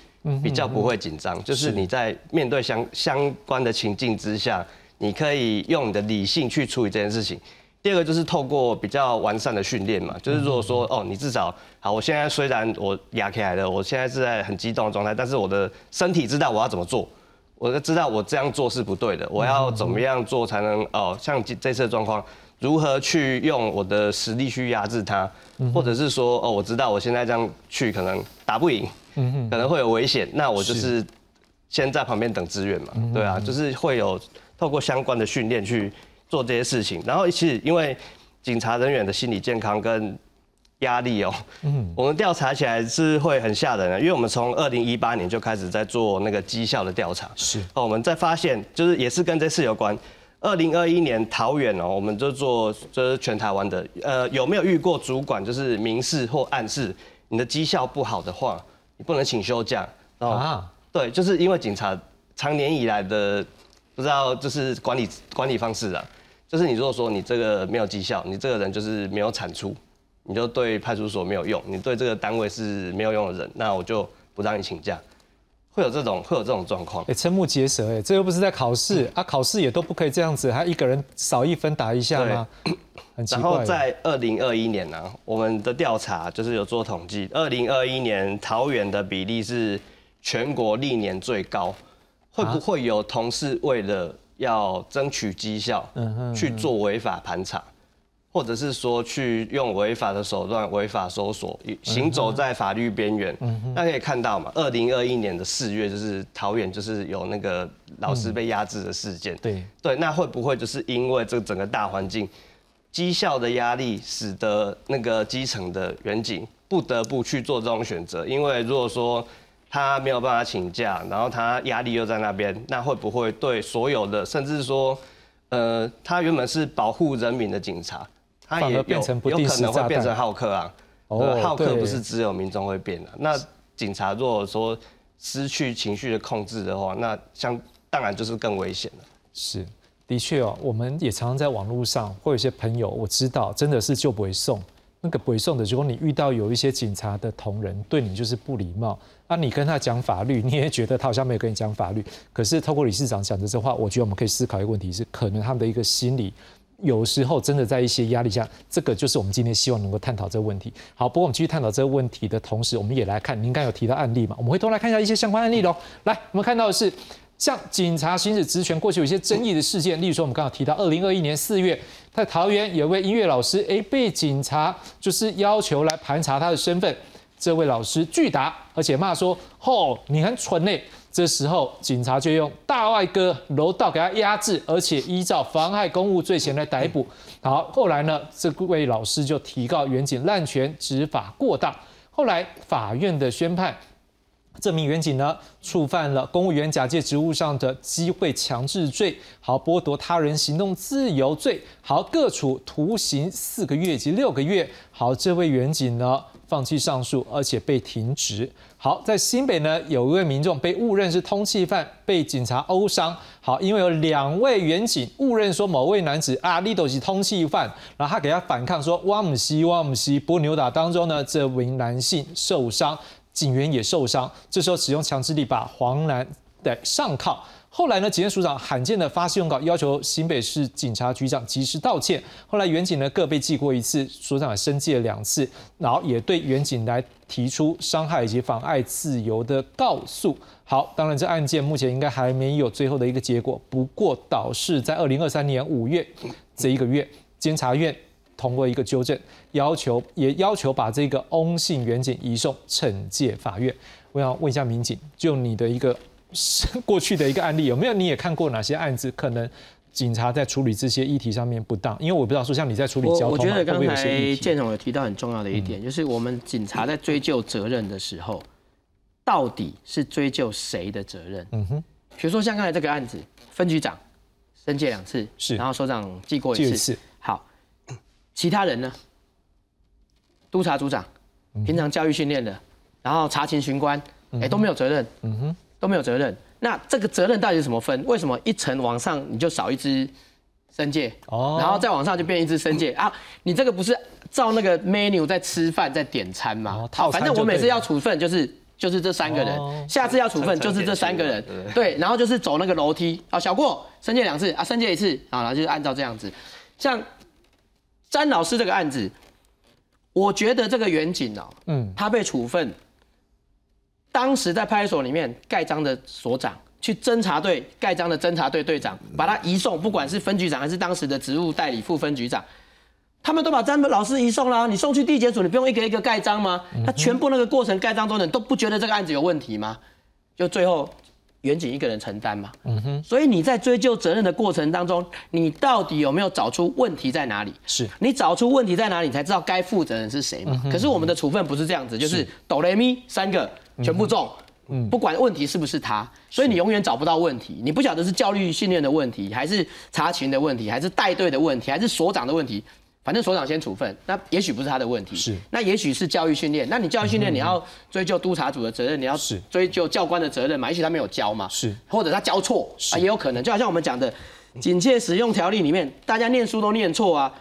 比较不会紧张。就是你在面对相相关的情境之下，你可以用你的理性去处理这件事情。第二个就是透过比较完善的训练嘛，就是如果说哦，你至少好，我现在虽然我压起来了，我现在是在很激动的状态，但是我的身体知道我要怎么做，我知道我这样做是不对的，我要怎么样做才能哦，像这次的状况，如何去用我的实力去压制它，或者是说哦，我知道我现在这样去可能打不赢，可能会有危险，那我就是。先在旁边等支援嘛，对啊，就是会有透过相关的训练去。做这些事情，然后其实因为警察人员的心理健康跟压力哦，嗯，我们调查起来是会很吓人的，因为我们从二零一八年就开始在做那个绩效的调查，是。哦，我们在发现就是也是跟这次有关，二零二一年桃园哦，我们就做就是全台湾的，呃，有没有遇过主管就是明示或暗示你的绩效不好的话，你不能请休假啊？对，就是因为警察常年以来的不知道就是管理管理方式啊。就是你如果说你这个没有绩效，你这个人就是没有产出，你就对派出所没有用，你对这个单位是没有用的人，那我就不让你请假，会有这种会有这种状况。哎，瞠目结舌，哎，这又不是在考试啊，考试也都不可以这样子，还一个人少一分打一下吗？很奇怪。然后在二零二一年呢，我们的调查就是有做统计，二零二一年桃园的比例是全国历年最高，会不会有同事为了？要争取绩效，去做违法盘查，或者是说去用违法的手段违法搜索，行走在法律边缘。大家可以看到嘛，二零二一年的四月，就是桃园就是有那个老师被压制的事件。对对，那会不会就是因为这整个大环境绩效的压力，使得那个基层的远景不得不去做这种选择？因为如果说他没有办法请假，然后他压力又在那边，那会不会对所有的，甚至说，呃，他原本是保护人民的警察，他也有有可能会变成好客啊？哦，好客不是只有民众会变的。那警察如果说失去情绪的控制的话，那像当然就是更危险了。是，的确哦，我们也常常在网络上，会有一些朋友，我知道真的是就不会送。那个不会送的，如果你遇到有一些警察的同仁对你就是不礼貌，那你跟他讲法律，你也觉得他好像没有跟你讲法律。可是透过理事长讲的这话，我觉得我们可以思考一个问题：是可能他们的一个心理，有时候真的在一些压力下，这个就是我们今天希望能够探讨这个问题。好，不过我们继续探讨这个问题的同时，我们也来看您刚有提到案例嘛，我们会都来看一下一些相关案例喽。来，我们看到的是。像警察行使职权，过去有一些争议的事件，例如说我们刚刚提到，二零二一年四月，在桃园有位音乐老师，哎，被警察就是要求来盘查他的身份，这位老师拒答，而且骂说：“吼，你很蠢嘞！”这时候警察就用大外哥楼道给他压制，而且依照妨害公务罪嫌来逮捕。好，后来呢，这位老师就提告原警滥权执法过当，后来法院的宣判。这名员警呢，触犯了公务员假借职务上的机会强制罪，好剥夺他人行动自由罪，好各处徒刑四个月及六个月。好，这位员警呢，放弃上诉，而且被停职。好，在新北呢，有一位民众被误认是通缉犯，被警察殴伤。好，因为有两位员警误认说某位男子啊，利斗是通缉犯，然后他给他反抗说哇姆西哇姆西，不过扭打当中呢，这名男性受伤。警员也受伤，这时候使用强制力把黄楠的上铐。后来呢，检署长罕见的发信用稿，要求新北市警察局长及时道歉。后来远警呢各被记过一次，所长也申诫两次，然后也对远警来提出伤害以及妨碍自由的告诉。好，当然这案件目前应该还没有最后的一个结果。不过导是在二零二三年五月这一个月，监察院通过一个纠正，要求也要求把这个翁姓远警移送惩戒法院。我想问一下民警，就你的一个 过去的一个案例，有没有？你也看过哪些案子可能警察在处理这些议题上面不当？因为我不知道说像你在处理交通，我觉得刚才建建总有提到很重要的一点，就是我们警察在追究责任的时候，到底是追究谁的责任？嗯哼，比如说像刚才这个案子，分局长申诫两次，是，然后首长记过一次，好，其他人呢？督察组长，平常教育训练的。然后查勤巡官，哎都没有责任，嗯哼，都没有责任。那这个责任到底是什么分？为什么一层往上你就少一只申界？哦，然后再往上就变一只申界啊？你这个不是照那个 menu 在吃饭在点餐吗？好，反正我每次要处分就是就是这三个人，下次要处分就是这三个人，对，然后就是走那个楼梯啊，小过申诫两次啊，申诫一次啊，然后就是按照这样子。像詹老师这个案子，我觉得这个远景哦，嗯，他被处分。当时在派出所里面盖章的所长，去侦查队盖章的侦查队队长，把他移送，不管是分局长还是当时的职务代理副分局长，他们都把詹老师移送了。你送去地检署，你不用一个一个盖章吗？他全部那个过程盖章中的都不觉得这个案子有问题吗？就最后远景一个人承担嘛。嗯哼。所以你在追究责任的过程当中，你到底有没有找出问题在哪里？是你找出问题在哪里，你才知道该负责人是谁嘛。可是我们的处分不是这样子，就是哆来咪三个。全部中，嗯，不管问题是不是他，所以你永远找不到问题。你不晓得是教育训练的问题，还是查勤的问题，还是带队的问题，还是所长的问题。反正所长先处分，那也许不是他的问题，是那也许是教育训练。那你教育训练，你要追究督察组的责任，你要追究教官的责任嘛？也许他没有教嘛，是或者他教错啊，也有可能。就好像我们讲的警戒使用条例里面，大家念书都念错啊。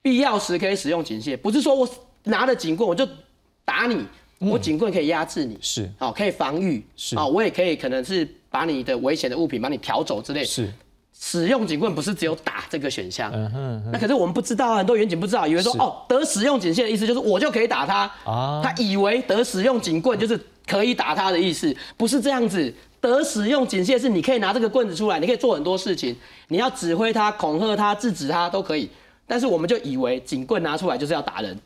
必要时可以使用警械，不是说我拿了警棍我就打你。我警棍可以压制你，是哦，可以防御，是啊，我也可以可能是把你的危险的物品把你挑走之类。是，使用警棍不是只有打这个选项。嗯哼。那可是我们不知道啊，很多远警不知道，以为说哦，得使用警械的意思就是我就可以打他啊。他以为得使用警棍就是可以打他的意思，不是这样子。得使用警械是你可以拿这个棍子出来，你可以做很多事情，你要指挥他、恐吓他、制止他都可以。但是我们就以为警棍拿出来就是要打人。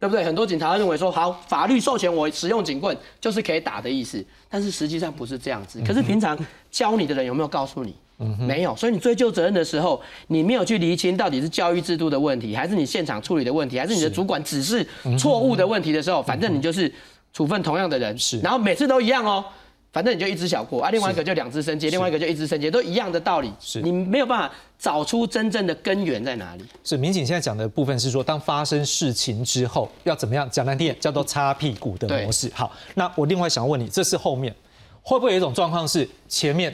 对不对？很多警察认为说，好，法律授权我使用警棍就是可以打的意思，但是实际上不是这样子。可是平常教你的人有没有告诉你？没有。所以你追究责任的时候，你没有去厘清到底是教育制度的问题，还是你现场处理的问题，还是你的主管指示错误的问题的时候，反正你就是处分同样的人，是，然后每次都一样哦。反正你就一只小过啊，另外一个就两只升阶，另外一个就一只升阶，都一样的道理。是你没有办法找出真正的根源在哪里。是民警现在讲的部分是说，当发生事情之后要怎么样？讲难听点叫做擦屁股的模式。好，那我另外想问你，这是后面会不会有一种状况是前面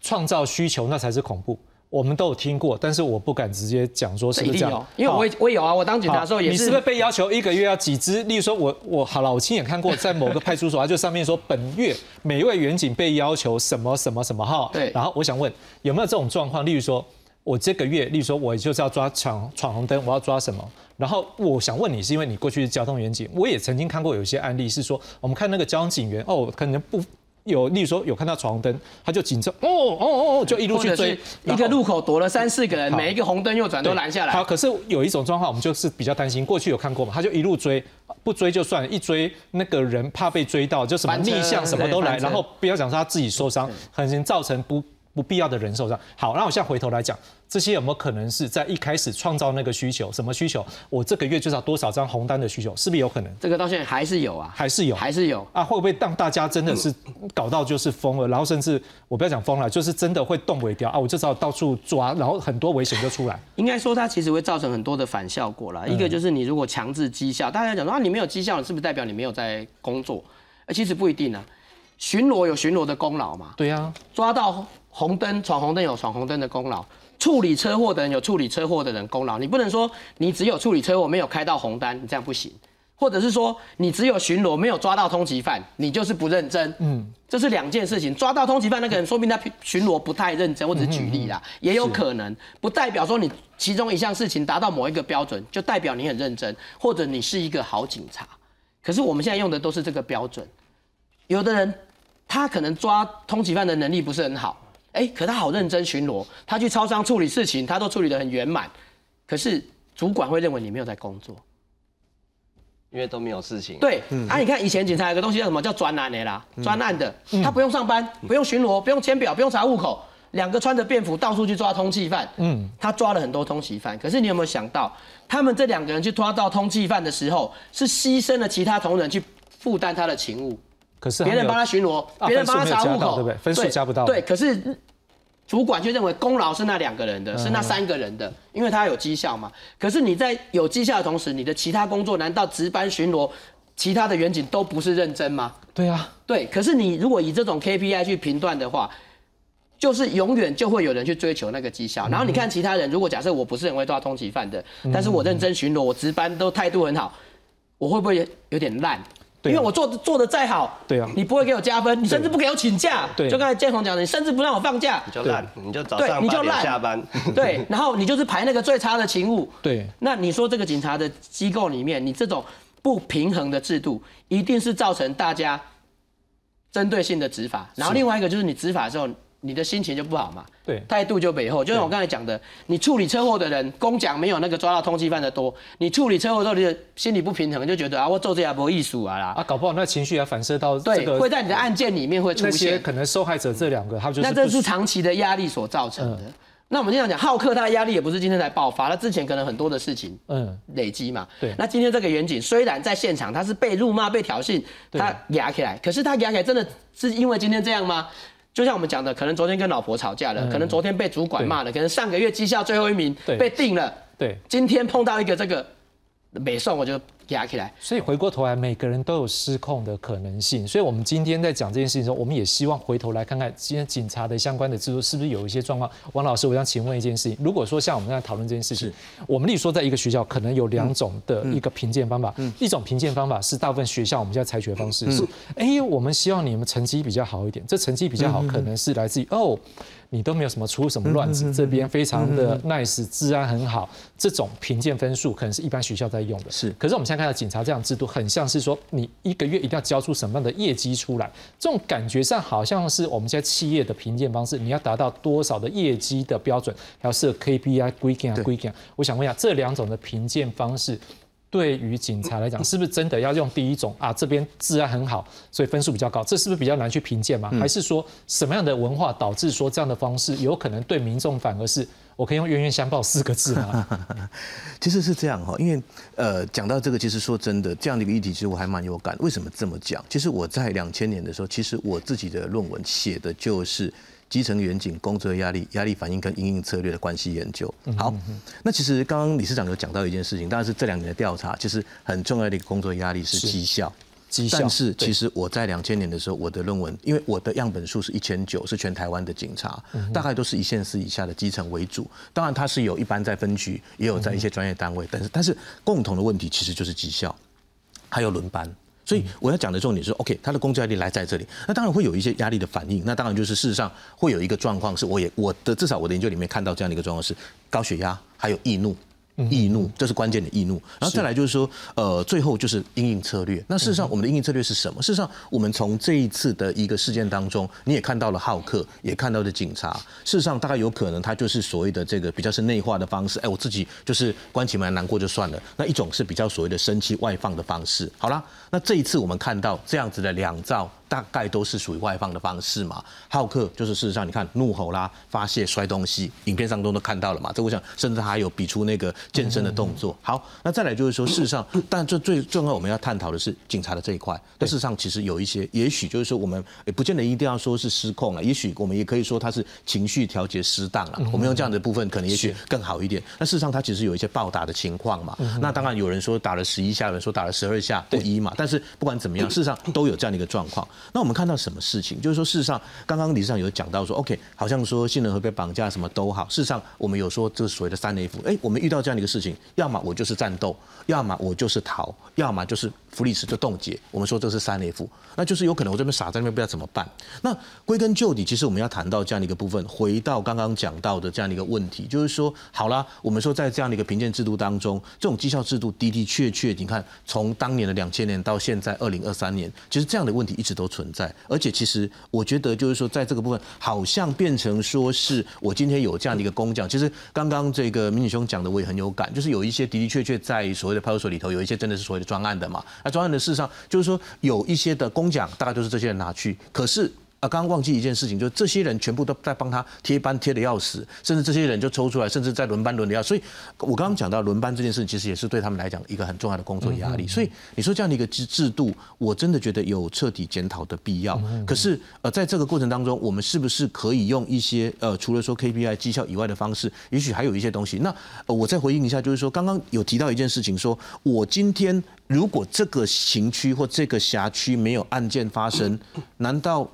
创造需求那才是恐怖？我们都有听过，但是我不敢直接讲说是不是这样，因为我我有啊，我当警察的时候也是。你是不是被要求一个月要几支？例如说，我我好了，我亲眼看过，在某个派出所，就上面说本月每一位员警被要求什么什么什么哈。对。然后我想问，有没有这种状况？例如说，我这个月，例如说我就是要抓闯闯红灯，我要抓什么？然后我想问你，是因为你过去是交通员警，我也曾经看过有些案例是说，我们看那个交通警员哦，可能不。有，例如说有看到闯红灯，他就紧张，哦哦哦，就一路去追，一个路口躲了三四个人，每一个红灯右转都拦下来。好，可是有一种状况，我们就是比较担心，过去有看过嘛，他就一路追，不追就算，了，一追那个人怕被追到，就什么逆向什么都来，然后不要讲说他自己受伤，可能造成不。不必要的人受伤。好，那我现在回头来讲，这些有没有可能是在一开始创造那个需求？什么需求？我这个月至少多少张红单的需求，是不是有可能？这个到现在还是有啊，还是有，还是有啊？会不会让大家真的是搞到就是疯了？然后甚至我不要讲疯了，就是真的会动尾掉啊？我就知道到处抓，然后很多危险就出来。应该说它其实会造成很多的反效果了。一个就是你如果强制绩效，大家讲说啊，你没有绩效，是不是代表你没有在工作？呃，其实不一定啊。巡逻有巡逻的功劳嘛？对呀，抓到。红灯闯红灯有闯红灯的功劳，处理车祸的人有处理车祸的人功劳。你不能说你只有处理车祸没有开到红单，你这样不行。或者是说你只有巡逻没有抓到通缉犯，你就是不认真。嗯，这是两件事情。抓到通缉犯那个人，说明他巡逻不太认真，我只是举例啦，也有可能不代表说你其中一项事情达到某一个标准，就代表你很认真，或者你是一个好警察。可是我们现在用的都是这个标准。有的人他可能抓通缉犯的能力不是很好，哎，可他好认真巡逻，他去超商处理事情，他都处理得很圆满。可是主管会认为你没有在工作。因为都没有事情。对，啊，你看以前警察有个东西叫什么？叫专案的啦，专案的，他不用上班，不用巡逻，不用签表，不用查户口，两个穿着便服到处去抓通缉犯。嗯，他抓了很多通缉犯。可是你有没有想到，他们这两个人去抓到通缉犯的时候，是牺牲了其他同仁去负担他的勤务。可是别人帮他巡逻，别人帮他查户口，对不对？分数加不到。对，可是。主管却认为功劳是那两个人的，是那三个人的，因为他有绩效嘛。可是你在有绩效的同时，你的其他工作难道值班巡逻，其他的远景都不是认真吗？对啊，对。可是你如果以这种 KPI 去评断的话，就是永远就会有人去追求那个绩效。然后你看其他人，如果假设我不是很会抓通缉犯的，但是我认真巡逻，我值班都态度很好，我会不会有点烂？因为我做做的再好，对啊，你不会给我加分，你甚至不给我请假。对，就刚才建宏讲的，你甚至不让我放假，你就烂，你就早上你就烂下班。对，然后你就是排那个最差的勤务。对，那你说这个警察的机构里面，你这种不平衡的制度，一定是造成大家针对性的执法。然后另外一个就是你执法的时候。你的心情就不好嘛，对，态度就背后，就像我刚才讲的，你处理车祸的人，公奖没有那个抓到通缉犯的多，你处理车祸之后，你的心理不平衡，就觉得啊，我做这也不艺术啊啦，啊，搞不好那情绪也反射到对，会在你的案件里面会出现，可能受害者这两个，他就是那这是长期的压力所造成的。那我们经常讲，浩克他的压力也不是今天才爆发，他之前可能很多的事情，嗯，累积嘛，对。那今天这个远景虽然在现场他是被辱骂、被挑衅，他压起来，可是他压起来真的是因为今天这样吗？就像我们讲的，可能昨天跟老婆吵架了，可能昨天被主管骂了，可能上个月绩效最后一名被定了，对，今天碰到一个这个美送，我就。压起来，所以回过头来，每个人都有失控的可能性。所以，我们今天在讲这件事情的时候，我们也希望回头来看看今天警察的相关的制度是不是有一些状况。王老师，我想请问一件事情：如果说像我们在讨论这件事情，我们例如说在一个学校，可能有两种的一个评鉴方法，一种评鉴方法是大部分学校我们现在采取的方式是：哎，我们希望你们成绩比较好一点，这成绩比较好可能是来自于哦，你都没有什么出什么乱子，这边非常的 nice，治安很好，这种评鉴分数可能是一般学校在用的。是，可是我们现在看到警察这样制度。很像是说，你一个月一定要交出什么样的业绩出来？这种感觉上好像是我们现在企业的评鉴方式，你要达到多少的业绩的标准，还要设 KPI 规定啊规定。我想问一下，这两种的评鉴方式，对于警察来讲，是不是真的要用第一种啊？这边治安很好，所以分数比较高，这是不是比较难去评鉴吗？还是说什么样的文化导致说这样的方式有可能对民众反而是？我可以用冤冤相报四个字吗？其实是这样哈，因为呃，讲到这个，其实说真的，这样的一个议题，其实我还蛮有感。为什么这么讲？其实我在两千年的时候，其实我自己的论文写的就是基层远景工作压力、压力反应跟应用策略的关系研究。好，那其实刚刚理事长有讲到一件事情，当然是这两年的调查，其实很重要的一个工作压力是绩效。但是其实我在两千年的时候，我的论文，因为我的样本数是一千九，是全台湾的警察，大概都是一线四以下的基层为主。当然，它是有一般在分局，也有在一些专业单位，但是但是共同的问题其实就是绩效，还有轮班。所以我要讲的重点是，OK，他的工作压力来在这里，那当然会有一些压力的反应。那当然就是事实上会有一个状况，是我也我的至少我的研究里面看到这样的一个状况是高血压，还有易怒。易怒，这是关键的易怒，然后再来就是说，呃，最后就是应应策略。那事实上，我们的应应策略是什么？事实上，我们从这一次的一个事件当中，你也看到了浩克，也看到了警察。事实上，大概有可能他就是所谓的这个比较是内化的方式。哎，我自己就是关起门难过就算了。那一种是比较所谓的生气外放的方式。好了，那这一次我们看到这样子的两兆。大概都是属于外放的方式嘛。浩克就是事实上，你看怒吼啦、发泄、摔东西，影片上都都看到了嘛。这我想，甚至他还有比出那个健身的动作。好，那再来就是说，事实上，但这最重要我们要探讨的是警察的这一块。但事实上，其实有一些，也许就是说，我们也不见得一定要说是失控了，也许我们也可以说他是情绪调节失当了。我们用这样的部分，可能也许更好一点。那事实上，他其实有一些暴打的情况嘛。那当然有人说打了十一下，有人说打了十二下不一嘛。但是不管怎么样，事实上都有这样的一个状况。那我们看到什么事情？就是说，事实上，刚刚理事长有讲到说，OK，好像说新人会被绑架，什么都好。事实上，我们有说这是所谓的三 F。哎，我们遇到这样的一个事情，要么我就是战斗，要么我就是逃，要么就是福利池就冻结。我们说这是三 F，那就是有可能我这边傻在那边不知道怎么办。那归根究底，其实我们要谈到这样的一个部分，回到刚刚讲到的这样的一个问题，就是说，好啦，我们说在这样的一个评鉴制度当中，这种绩效制度的的确确，你看从当年的两千年到现在二零二三年，其实这样的问题一直都存在。而且其实我觉得就是说，在这个部分，好像变成说是我今天有这样的一个工匠。其实刚刚这个民警兄讲的，我也很有感，就是有一些的的确确在所谓的派出所里头，有一些真的是所谓的专案的嘛。啊专案的事上就是说有一些的工奖，大概都是这些人拿去，可是。啊，刚刚忘记一件事情，就是这些人全部都在帮他贴班贴的要死，甚至这些人就抽出来，甚至在轮班轮的要。所以，我刚刚讲到轮班这件事，其实也是对他们来讲一个很重要的工作压力。所以，你说这样的一个制制度，我真的觉得有彻底检讨的必要。可是，呃，在这个过程当中，我们是不是可以用一些呃，除了说 KPI 绩效以外的方式，也许还有一些东西？那我再回应一下，就是说，刚刚有提到一件事情，说我今天如果这个刑区或这个辖区没有案件发生，难道？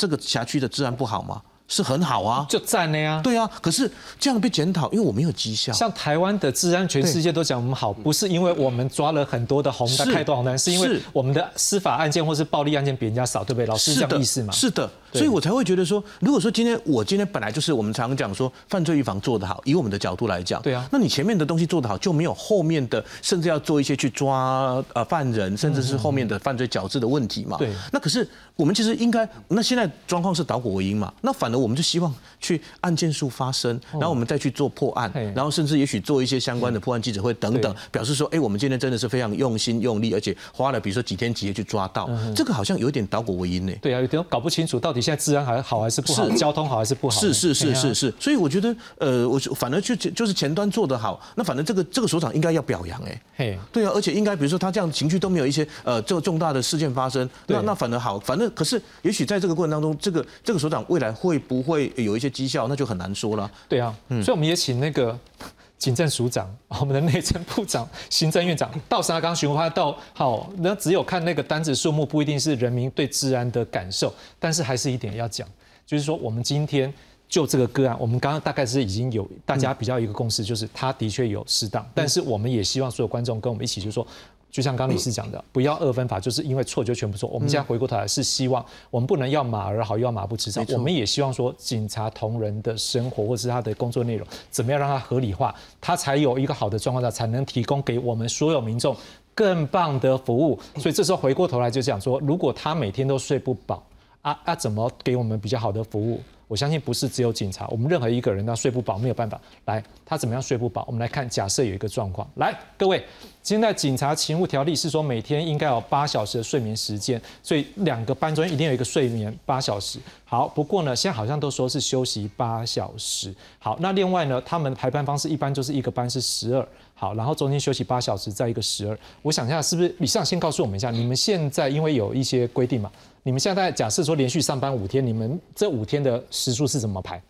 这个辖区的治安不好吗？是很好啊，就赞了呀。对啊，可是这样被检讨，因为我没有绩效。像台湾的治安，全世界都讲我们好，不是因为我们抓了很多的红单、开多红单，是因为我们的司法案件或是暴力案件比人家少，对不对？老师这样意思吗？是的。所以我才会觉得说，如果说今天我今天本来就是我们常讲说犯罪预防做得好，以我们的角度来讲，对啊，那你前面的东西做得好，就没有后面的，甚至要做一些去抓呃犯人，甚至是后面的犯罪矫治的问题嘛。对。那可是我们其实应该，那现在状况是导果为因嘛？那反而我们就希望去案件数发生，然后我们再去做破案，然后甚至也许做一些相关的破案记者会等等，表示说，哎，我们今天真的是非常用心用力，而且花了比如说几天几夜去抓到，这个好像有点倒果为因呢。对啊，有点搞不清楚到底现在治安还好。还是不好，交通好还是不好？是是是是是，所以我觉得，呃，我反而就就是前端做得好，那反正这个这个所长应该要表扬哎，嘿，对啊，而且应该比如说他这样情绪都没有一些呃这个重大的事件发生，那那反而好，反正可是也许在这个过程当中，这个这个所长未来会不会有一些绩效，那就很难说了。对啊，所以我们也请那个。警政署长，我们的内政部长、行政院长到沙冈巡逻，他到好，那只有看那个单子数目，不一定是人民对治安的感受，但是还是一点要讲。就是说，我们今天就这个个案，我们刚刚大概是已经有大家比较一个共识，就是他的确有适当，但是我们也希望所有观众跟我们一起，就是说。就像刚李师讲的，不要二分法，就是因为错就全部错。我们现在回过头来是希望，我们不能要马儿好，又要马不吃草。我们也希望说，警察同仁的生活或者是他的工作内容，怎么样让他合理化，他才有一个好的状况下，才能提供给我们所有民众更棒的服务。所以这时候回过头来就讲说，如果他每天都睡不饱，啊啊，怎么给我们比较好的服务？我相信不是只有警察，我们任何一个人他睡不饱没有办法。来，他怎么样睡不饱？我们来看，假设有一个状况，来，各位，现在警察勤务条例是说每天应该有八小时的睡眠时间，所以两个班中一定有一个睡眠八小时。好，不过呢，现在好像都说是休息八小时。好，那另外呢，他们排班方式一般就是一个班是十二，好，然后中间休息八小时，再一个十二。我想一下，是不是李尚先告诉我们一下，你们现在因为有一些规定嘛？你们现在假设说连续上班五天，你们这五天的时数是怎么排？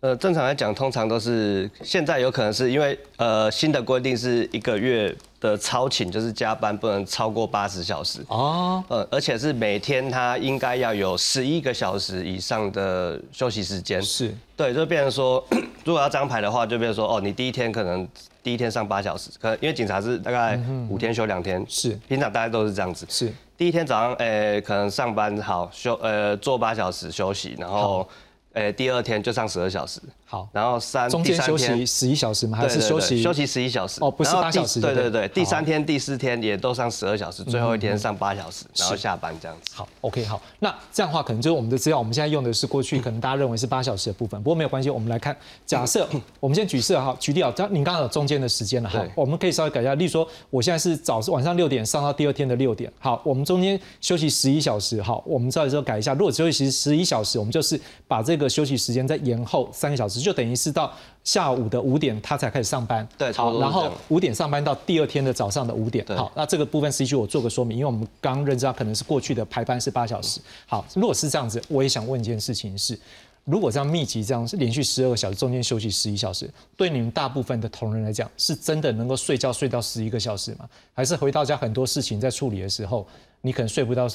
呃，正常来讲，通常都是现在有可能是因为呃新的规定是一个月的超勤，就是加班不能超过八十小时哦。呃，而且是每天他应该要有十一个小时以上的休息时间。是，对，就变成说，如果要张牌的话，就变成说，哦，你第一天可能第一天上八小时，可能因为警察是大概五天休两天，是，平常大家都是这样子。是。第一天早上，诶，可能上班好休，呃，做八小时休息，然后。诶，第二天就上十二小时，好，然后三中间休息十一小时吗？还是休息休息十一小时？哦，不是八小时。对对对，第三天、第四天也都上十二小时，最后一天上八小时，然后下班这样子。好，OK，好，那这样的话，可能就是我们的资料，我们现在用的是过去 可能大家认为是八小时的部分，不过没有关系，我们来看，假设我们先举设哈，举例啊，刚您刚刚有中间的时间了。哈，我们可以稍微改一下，例如说我现在是早晚上六点上到第二天的六点，好，我们中间休息十一小时，好，我们这时候改一下，如果休息十一小时，我们就是把这个休息时间再延后三个小时，就等于是到下午的五点他才开始上班。对，好，然后五点上班到第二天的早上的五点。好，那这个部分实际我做个说明，因为我们刚认知到可能是过去的排班是八小时。好，如果是这样子，我也想问一件事情是，如果这样密集这样是连续十二个小时，中间休息十一小时，对你们大部分的同仁来讲，是真的能够睡觉睡到十一个小时吗？还是回到家很多事情在处理的时候，你可能睡不到？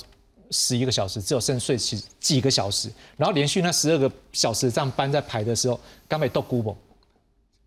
十一个小时，只有剩睡几几个小时，然后连续那十二个小时这样班在排的时候，刚被斗姑不？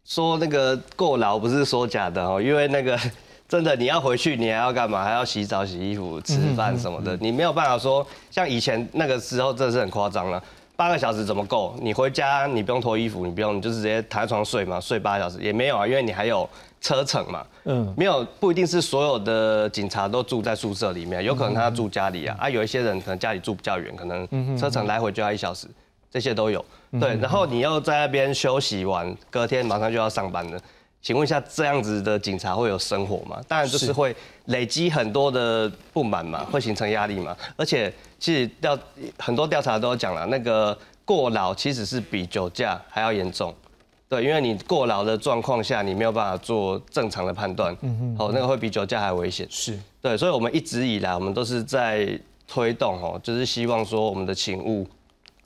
说那个过劳不是说假的哦，因为那个 真的你要回去，你还要干嘛？还要洗澡、洗衣服、吃饭什么的，你没有办法说像以前那个时候，真的是很夸张了。八个小时怎么够？你回家你不用脱衣服，你不用，你就直接躺在床睡嘛，睡八小时也没有啊，因为你还有车程嘛。嗯，没有不一定是所有的警察都住在宿舍里面，有可能他住家里啊。啊，有一些人可能家里住比较远，可能车程来回就要一小时，这些都有。对，然后你又在那边休息完，隔天马上就要上班了。请问一下，这样子的警察会有生活吗？当然就是会累积很多的不满嘛，会形成压力嘛。而且其实调很多调查都讲了，那个过劳其实是比酒驾还要严重。对，因为你过劳的状况下，你没有办法做正常的判断，嗯哦，那个会比酒驾还危险。是对，所以我们一直以来，我们都是在推动哦，就是希望说我们的勤务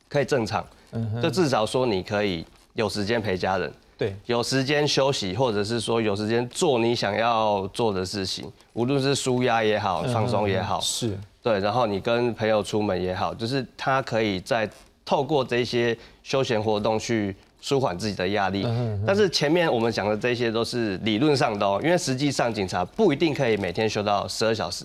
可以正常，嗯就至少说你可以有时间陪家人。对，有时间休息，或者是说有时间做你想要做的事情，无论是舒压也好，放松也好，是对。然后你跟朋友出门也好，就是他可以在透过这些休闲活动去。舒缓自己的压力，但是前面我们讲的这些都是理论上的哦，因为实际上警察不一定可以每天休到十二小时，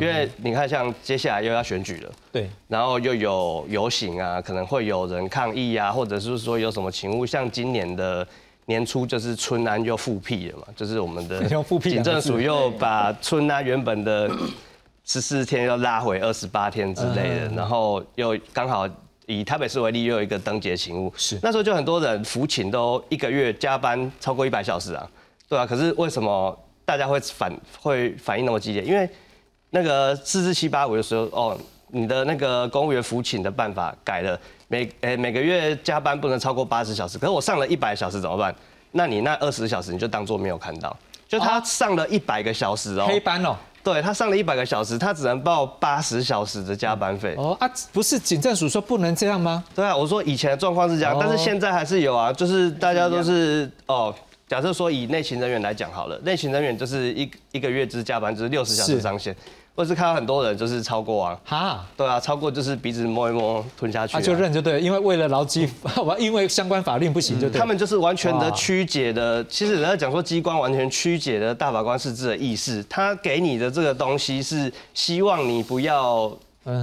因为你看像接下来又要选举了，对，然后又有游行啊，可能会有人抗议啊，或者是说有什么情务，像今年的年初就是春安又复辟了嘛，就是我们的 警政署又把春安原本的十四天要拉回二十八天之类的，然后又刚好。以台北市为例，又有一个灯节勤务，是。那时候就很多人服勤都一个月加班超过一百小时啊，对啊，可是为什么大家会反会反应那么激烈？因为那个四至七八五的时候，哦，你的那个公务员服勤的办法改了，每诶每个月加班不能超过八十小时，可是我上了一百小时怎么办？那你那二十小时你就当做没有看到，就他上了一百个小时哦，黑班哦。对他上了一百个小时，他只能报八十小时的加班费。哦啊，不是警政署说不能这样吗？对啊，我说以前的状况是这样，但是现在还是有啊，就是大家都是哦，假设说以内勤人员来讲好了，内勤人员就是一一个月之加班就是六十小时上限。或是看到很多人就是超过啊，哈，对啊，超过就是鼻子摸一摸吞下去，啊就认就对，因为为了牢记，因为相关法令不行就对。他们就是完全的曲解的，其实人家讲说机关完全曲解的大法官释字的意思，他给你的这个东西是希望你不要。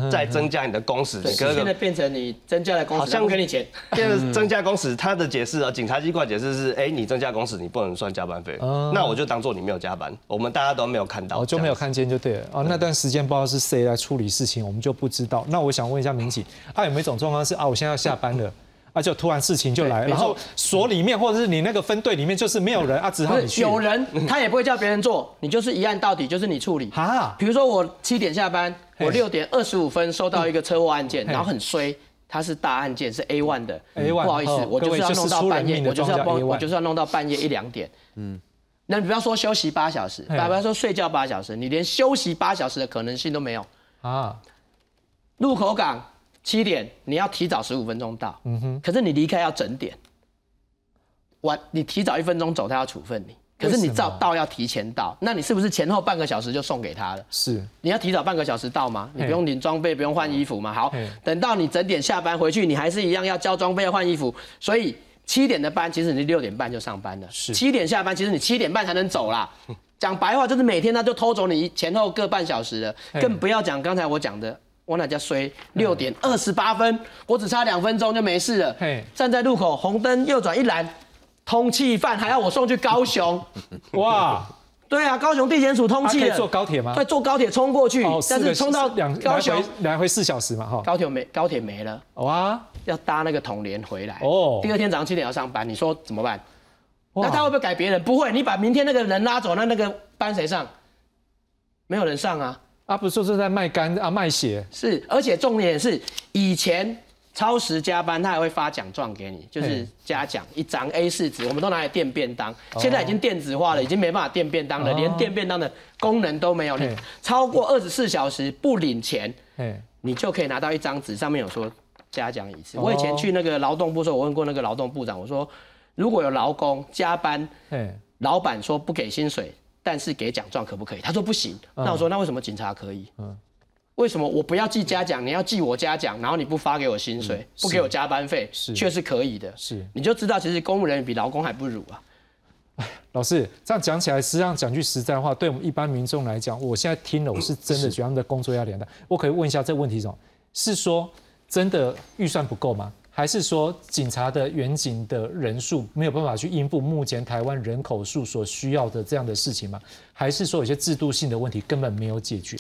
再增加你的工时，现在变成你增加了工时，好像给你钱。现在增加工时，他的解释啊，警察机关解释是：哎，你增加工时，你不能算加班费。那我就当做你没有加班，我们大家都没有看到，就没有看见就对了。哦，那段时间不知道是谁来处理事情，我们就不知道。那我想问一下民警，啊，有没有一种状况是啊，我现在要下班了，啊，就突然事情就来，然后所里面或者是你那个分队里面就是没有人啊，只好你去。有人，他也不会叫别人做，你就是一案到底，就是你处理。哈，比如说我七点下班。我六点二十五分收到一个车祸案件，然后很衰，它是大案件，是 A one 的。A one，不好意思，我就是要弄到半夜，我就是要帮，我就是要弄到半夜一两点。嗯，那你不要说休息八小时，不要说睡觉八小时，你连休息八小时的可能性都没有。啊。入口港七点，你要提早十五分钟到，嗯哼，可是你离开要整点，晚你提早一分钟走，他要处分你。可是你照到要提前到，那你是不是前后半个小时就送给他了？是，你要提早半个小时到吗？你不用领装备，不用换衣服吗？好，等到你整点下班回去，你还是一样要交装备、要换衣服。所以七点的班，其实你六点半就上班了。是，七点下班，其实你七点半才能走啦。讲白话就是每天他就偷走你前后各半小时了，更不要讲刚才我讲的，我那家衰。六点二十八分，我只差两分钟就没事了。站在路口，红灯右转一拦。通气犯还要我送去高雄，哇，对啊，高雄地检署通气可以坐高铁吗？对，坐高铁冲过去，但是冲到两高雄来回四小时嘛，哈，高铁没高铁没了，哇，要搭那个统联回来，哦，第二天早上七点要上班，你说怎么办？那他会不会改别人？不会，你把明天那个人拉走，那那个班谁上？没有人上啊，啊，不是说是在卖肝啊卖血，是，而且重点是以前。超时加班，他还会发奖状给你，就是嘉奖一张 A 四纸，我们都拿来垫便当。现在已经电子化了，已经没办法垫便当了，连垫便当的功能都没有。你超过二十四小时不领钱，你就可以拿到一张纸，上面有说嘉奖一次。我以前去那个劳动部时候，我问过那个劳动部长，我说如果有劳工加班，老板说不给薪水，但是给奖状可不可以？他说不行。那我说那为什么警察可以？为什么我不要记嘉奖，你要记我嘉奖，然后你不发给我薪水，不给我加班费，却是可以的。是，你就知道其实公务人员比劳工还不如啊。老师，这样讲起来，实际上讲句实在话，对我们一般民众来讲，我现在听了，我是真的觉得他们的工作压力很大。我可以问一下这个问题是什么？是说真的预算不够吗？还是说警察的远警的人数没有办法去应付目前台湾人口数所需要的这样的事情吗？还是说有些制度性的问题根本没有解决？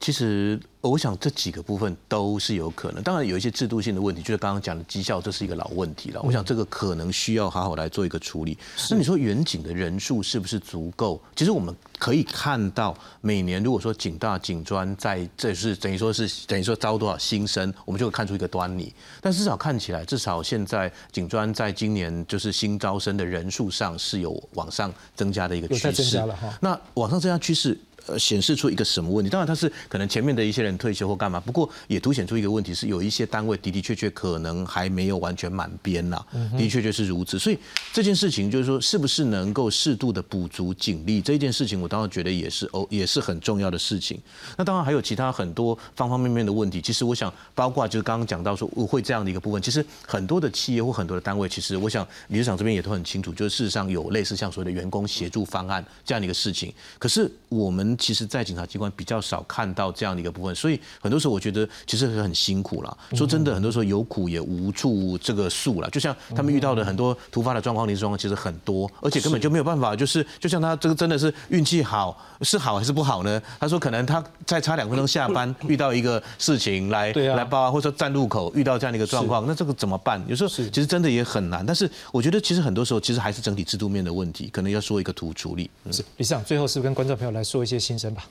其实我想这几个部分都是有可能，当然有一些制度性的问题，就是刚刚讲的绩效，这是一个老问题了。我想这个可能需要好好来做一个处理。那你说远景的人数是不是足够？其实我们可以看到，每年如果说警大、警专在这是等于说是等于说招多少新生，我们就会看出一个端倪。但至少看起来，至少现在警专在今年就是新招生的人数上是有往上增加的一个趋势。那往上增加趋势。呃，显示出一个什么问题？当然，它是可能前面的一些人退休或干嘛，不过也凸显出一个问题，是有一些单位的的确确可能还没有完全满编呐，的的确确是如此。所以这件事情就是说，是不是能够适度的补足警力这一件事情，我当然觉得也是哦，也是很重要的事情。那当然还有其他很多方方面面的问题。其实我想，包括就是刚刚讲到说会这样的一个部分，其实很多的企业或很多的单位，其实我想理事长这边也都很清楚，就是事实上有类似像所谓的员工协助方案这样的一个事情。可是我们其实，在警察机关比较少看到这样的一个部分，所以很多时候我觉得其实很辛苦了。说真的，很多时候有苦也无处这个诉了。就像他们遇到的很多突发的状况、临时状况，其实很多，而且根本就没有办法。就是就像他这个真的是运气好，是好还是不好呢？他说可能他再差两分钟下班，遇到一个事情来来报啊，或者说站路口遇到这样的一个状况，那这个怎么办？有时候其实真的也很难。但是我觉得其实很多时候其实还是整体制度面的问题，可能要说一个图处理。是李市长，最后是不是跟观众朋友来说一些心声吧？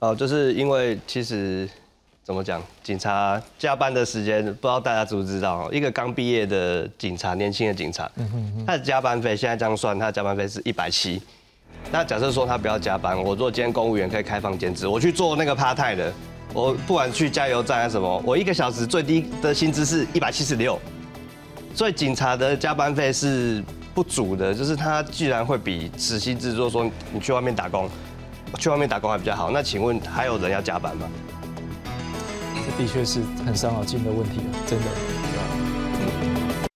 哦，就是因为其实怎么讲，警察加班的时间，不知道大家知不知道？一个刚毕业的警察，年轻的警察，他的加班费现在这样算，他的加班费是一百七。那假设说他不要加班，我做今天公务员可以开放兼职，我去做那个 part time 的，我不管去加油站啊什么，我一个小时最低的薪资是一百七十六。所以警察的加班费是不足的，就是他居然会比实薪制，作说你去外面打工。去外面打工还比较好，那请问还有人要加班吗？这的确是很伤脑筋的问题啊，真的。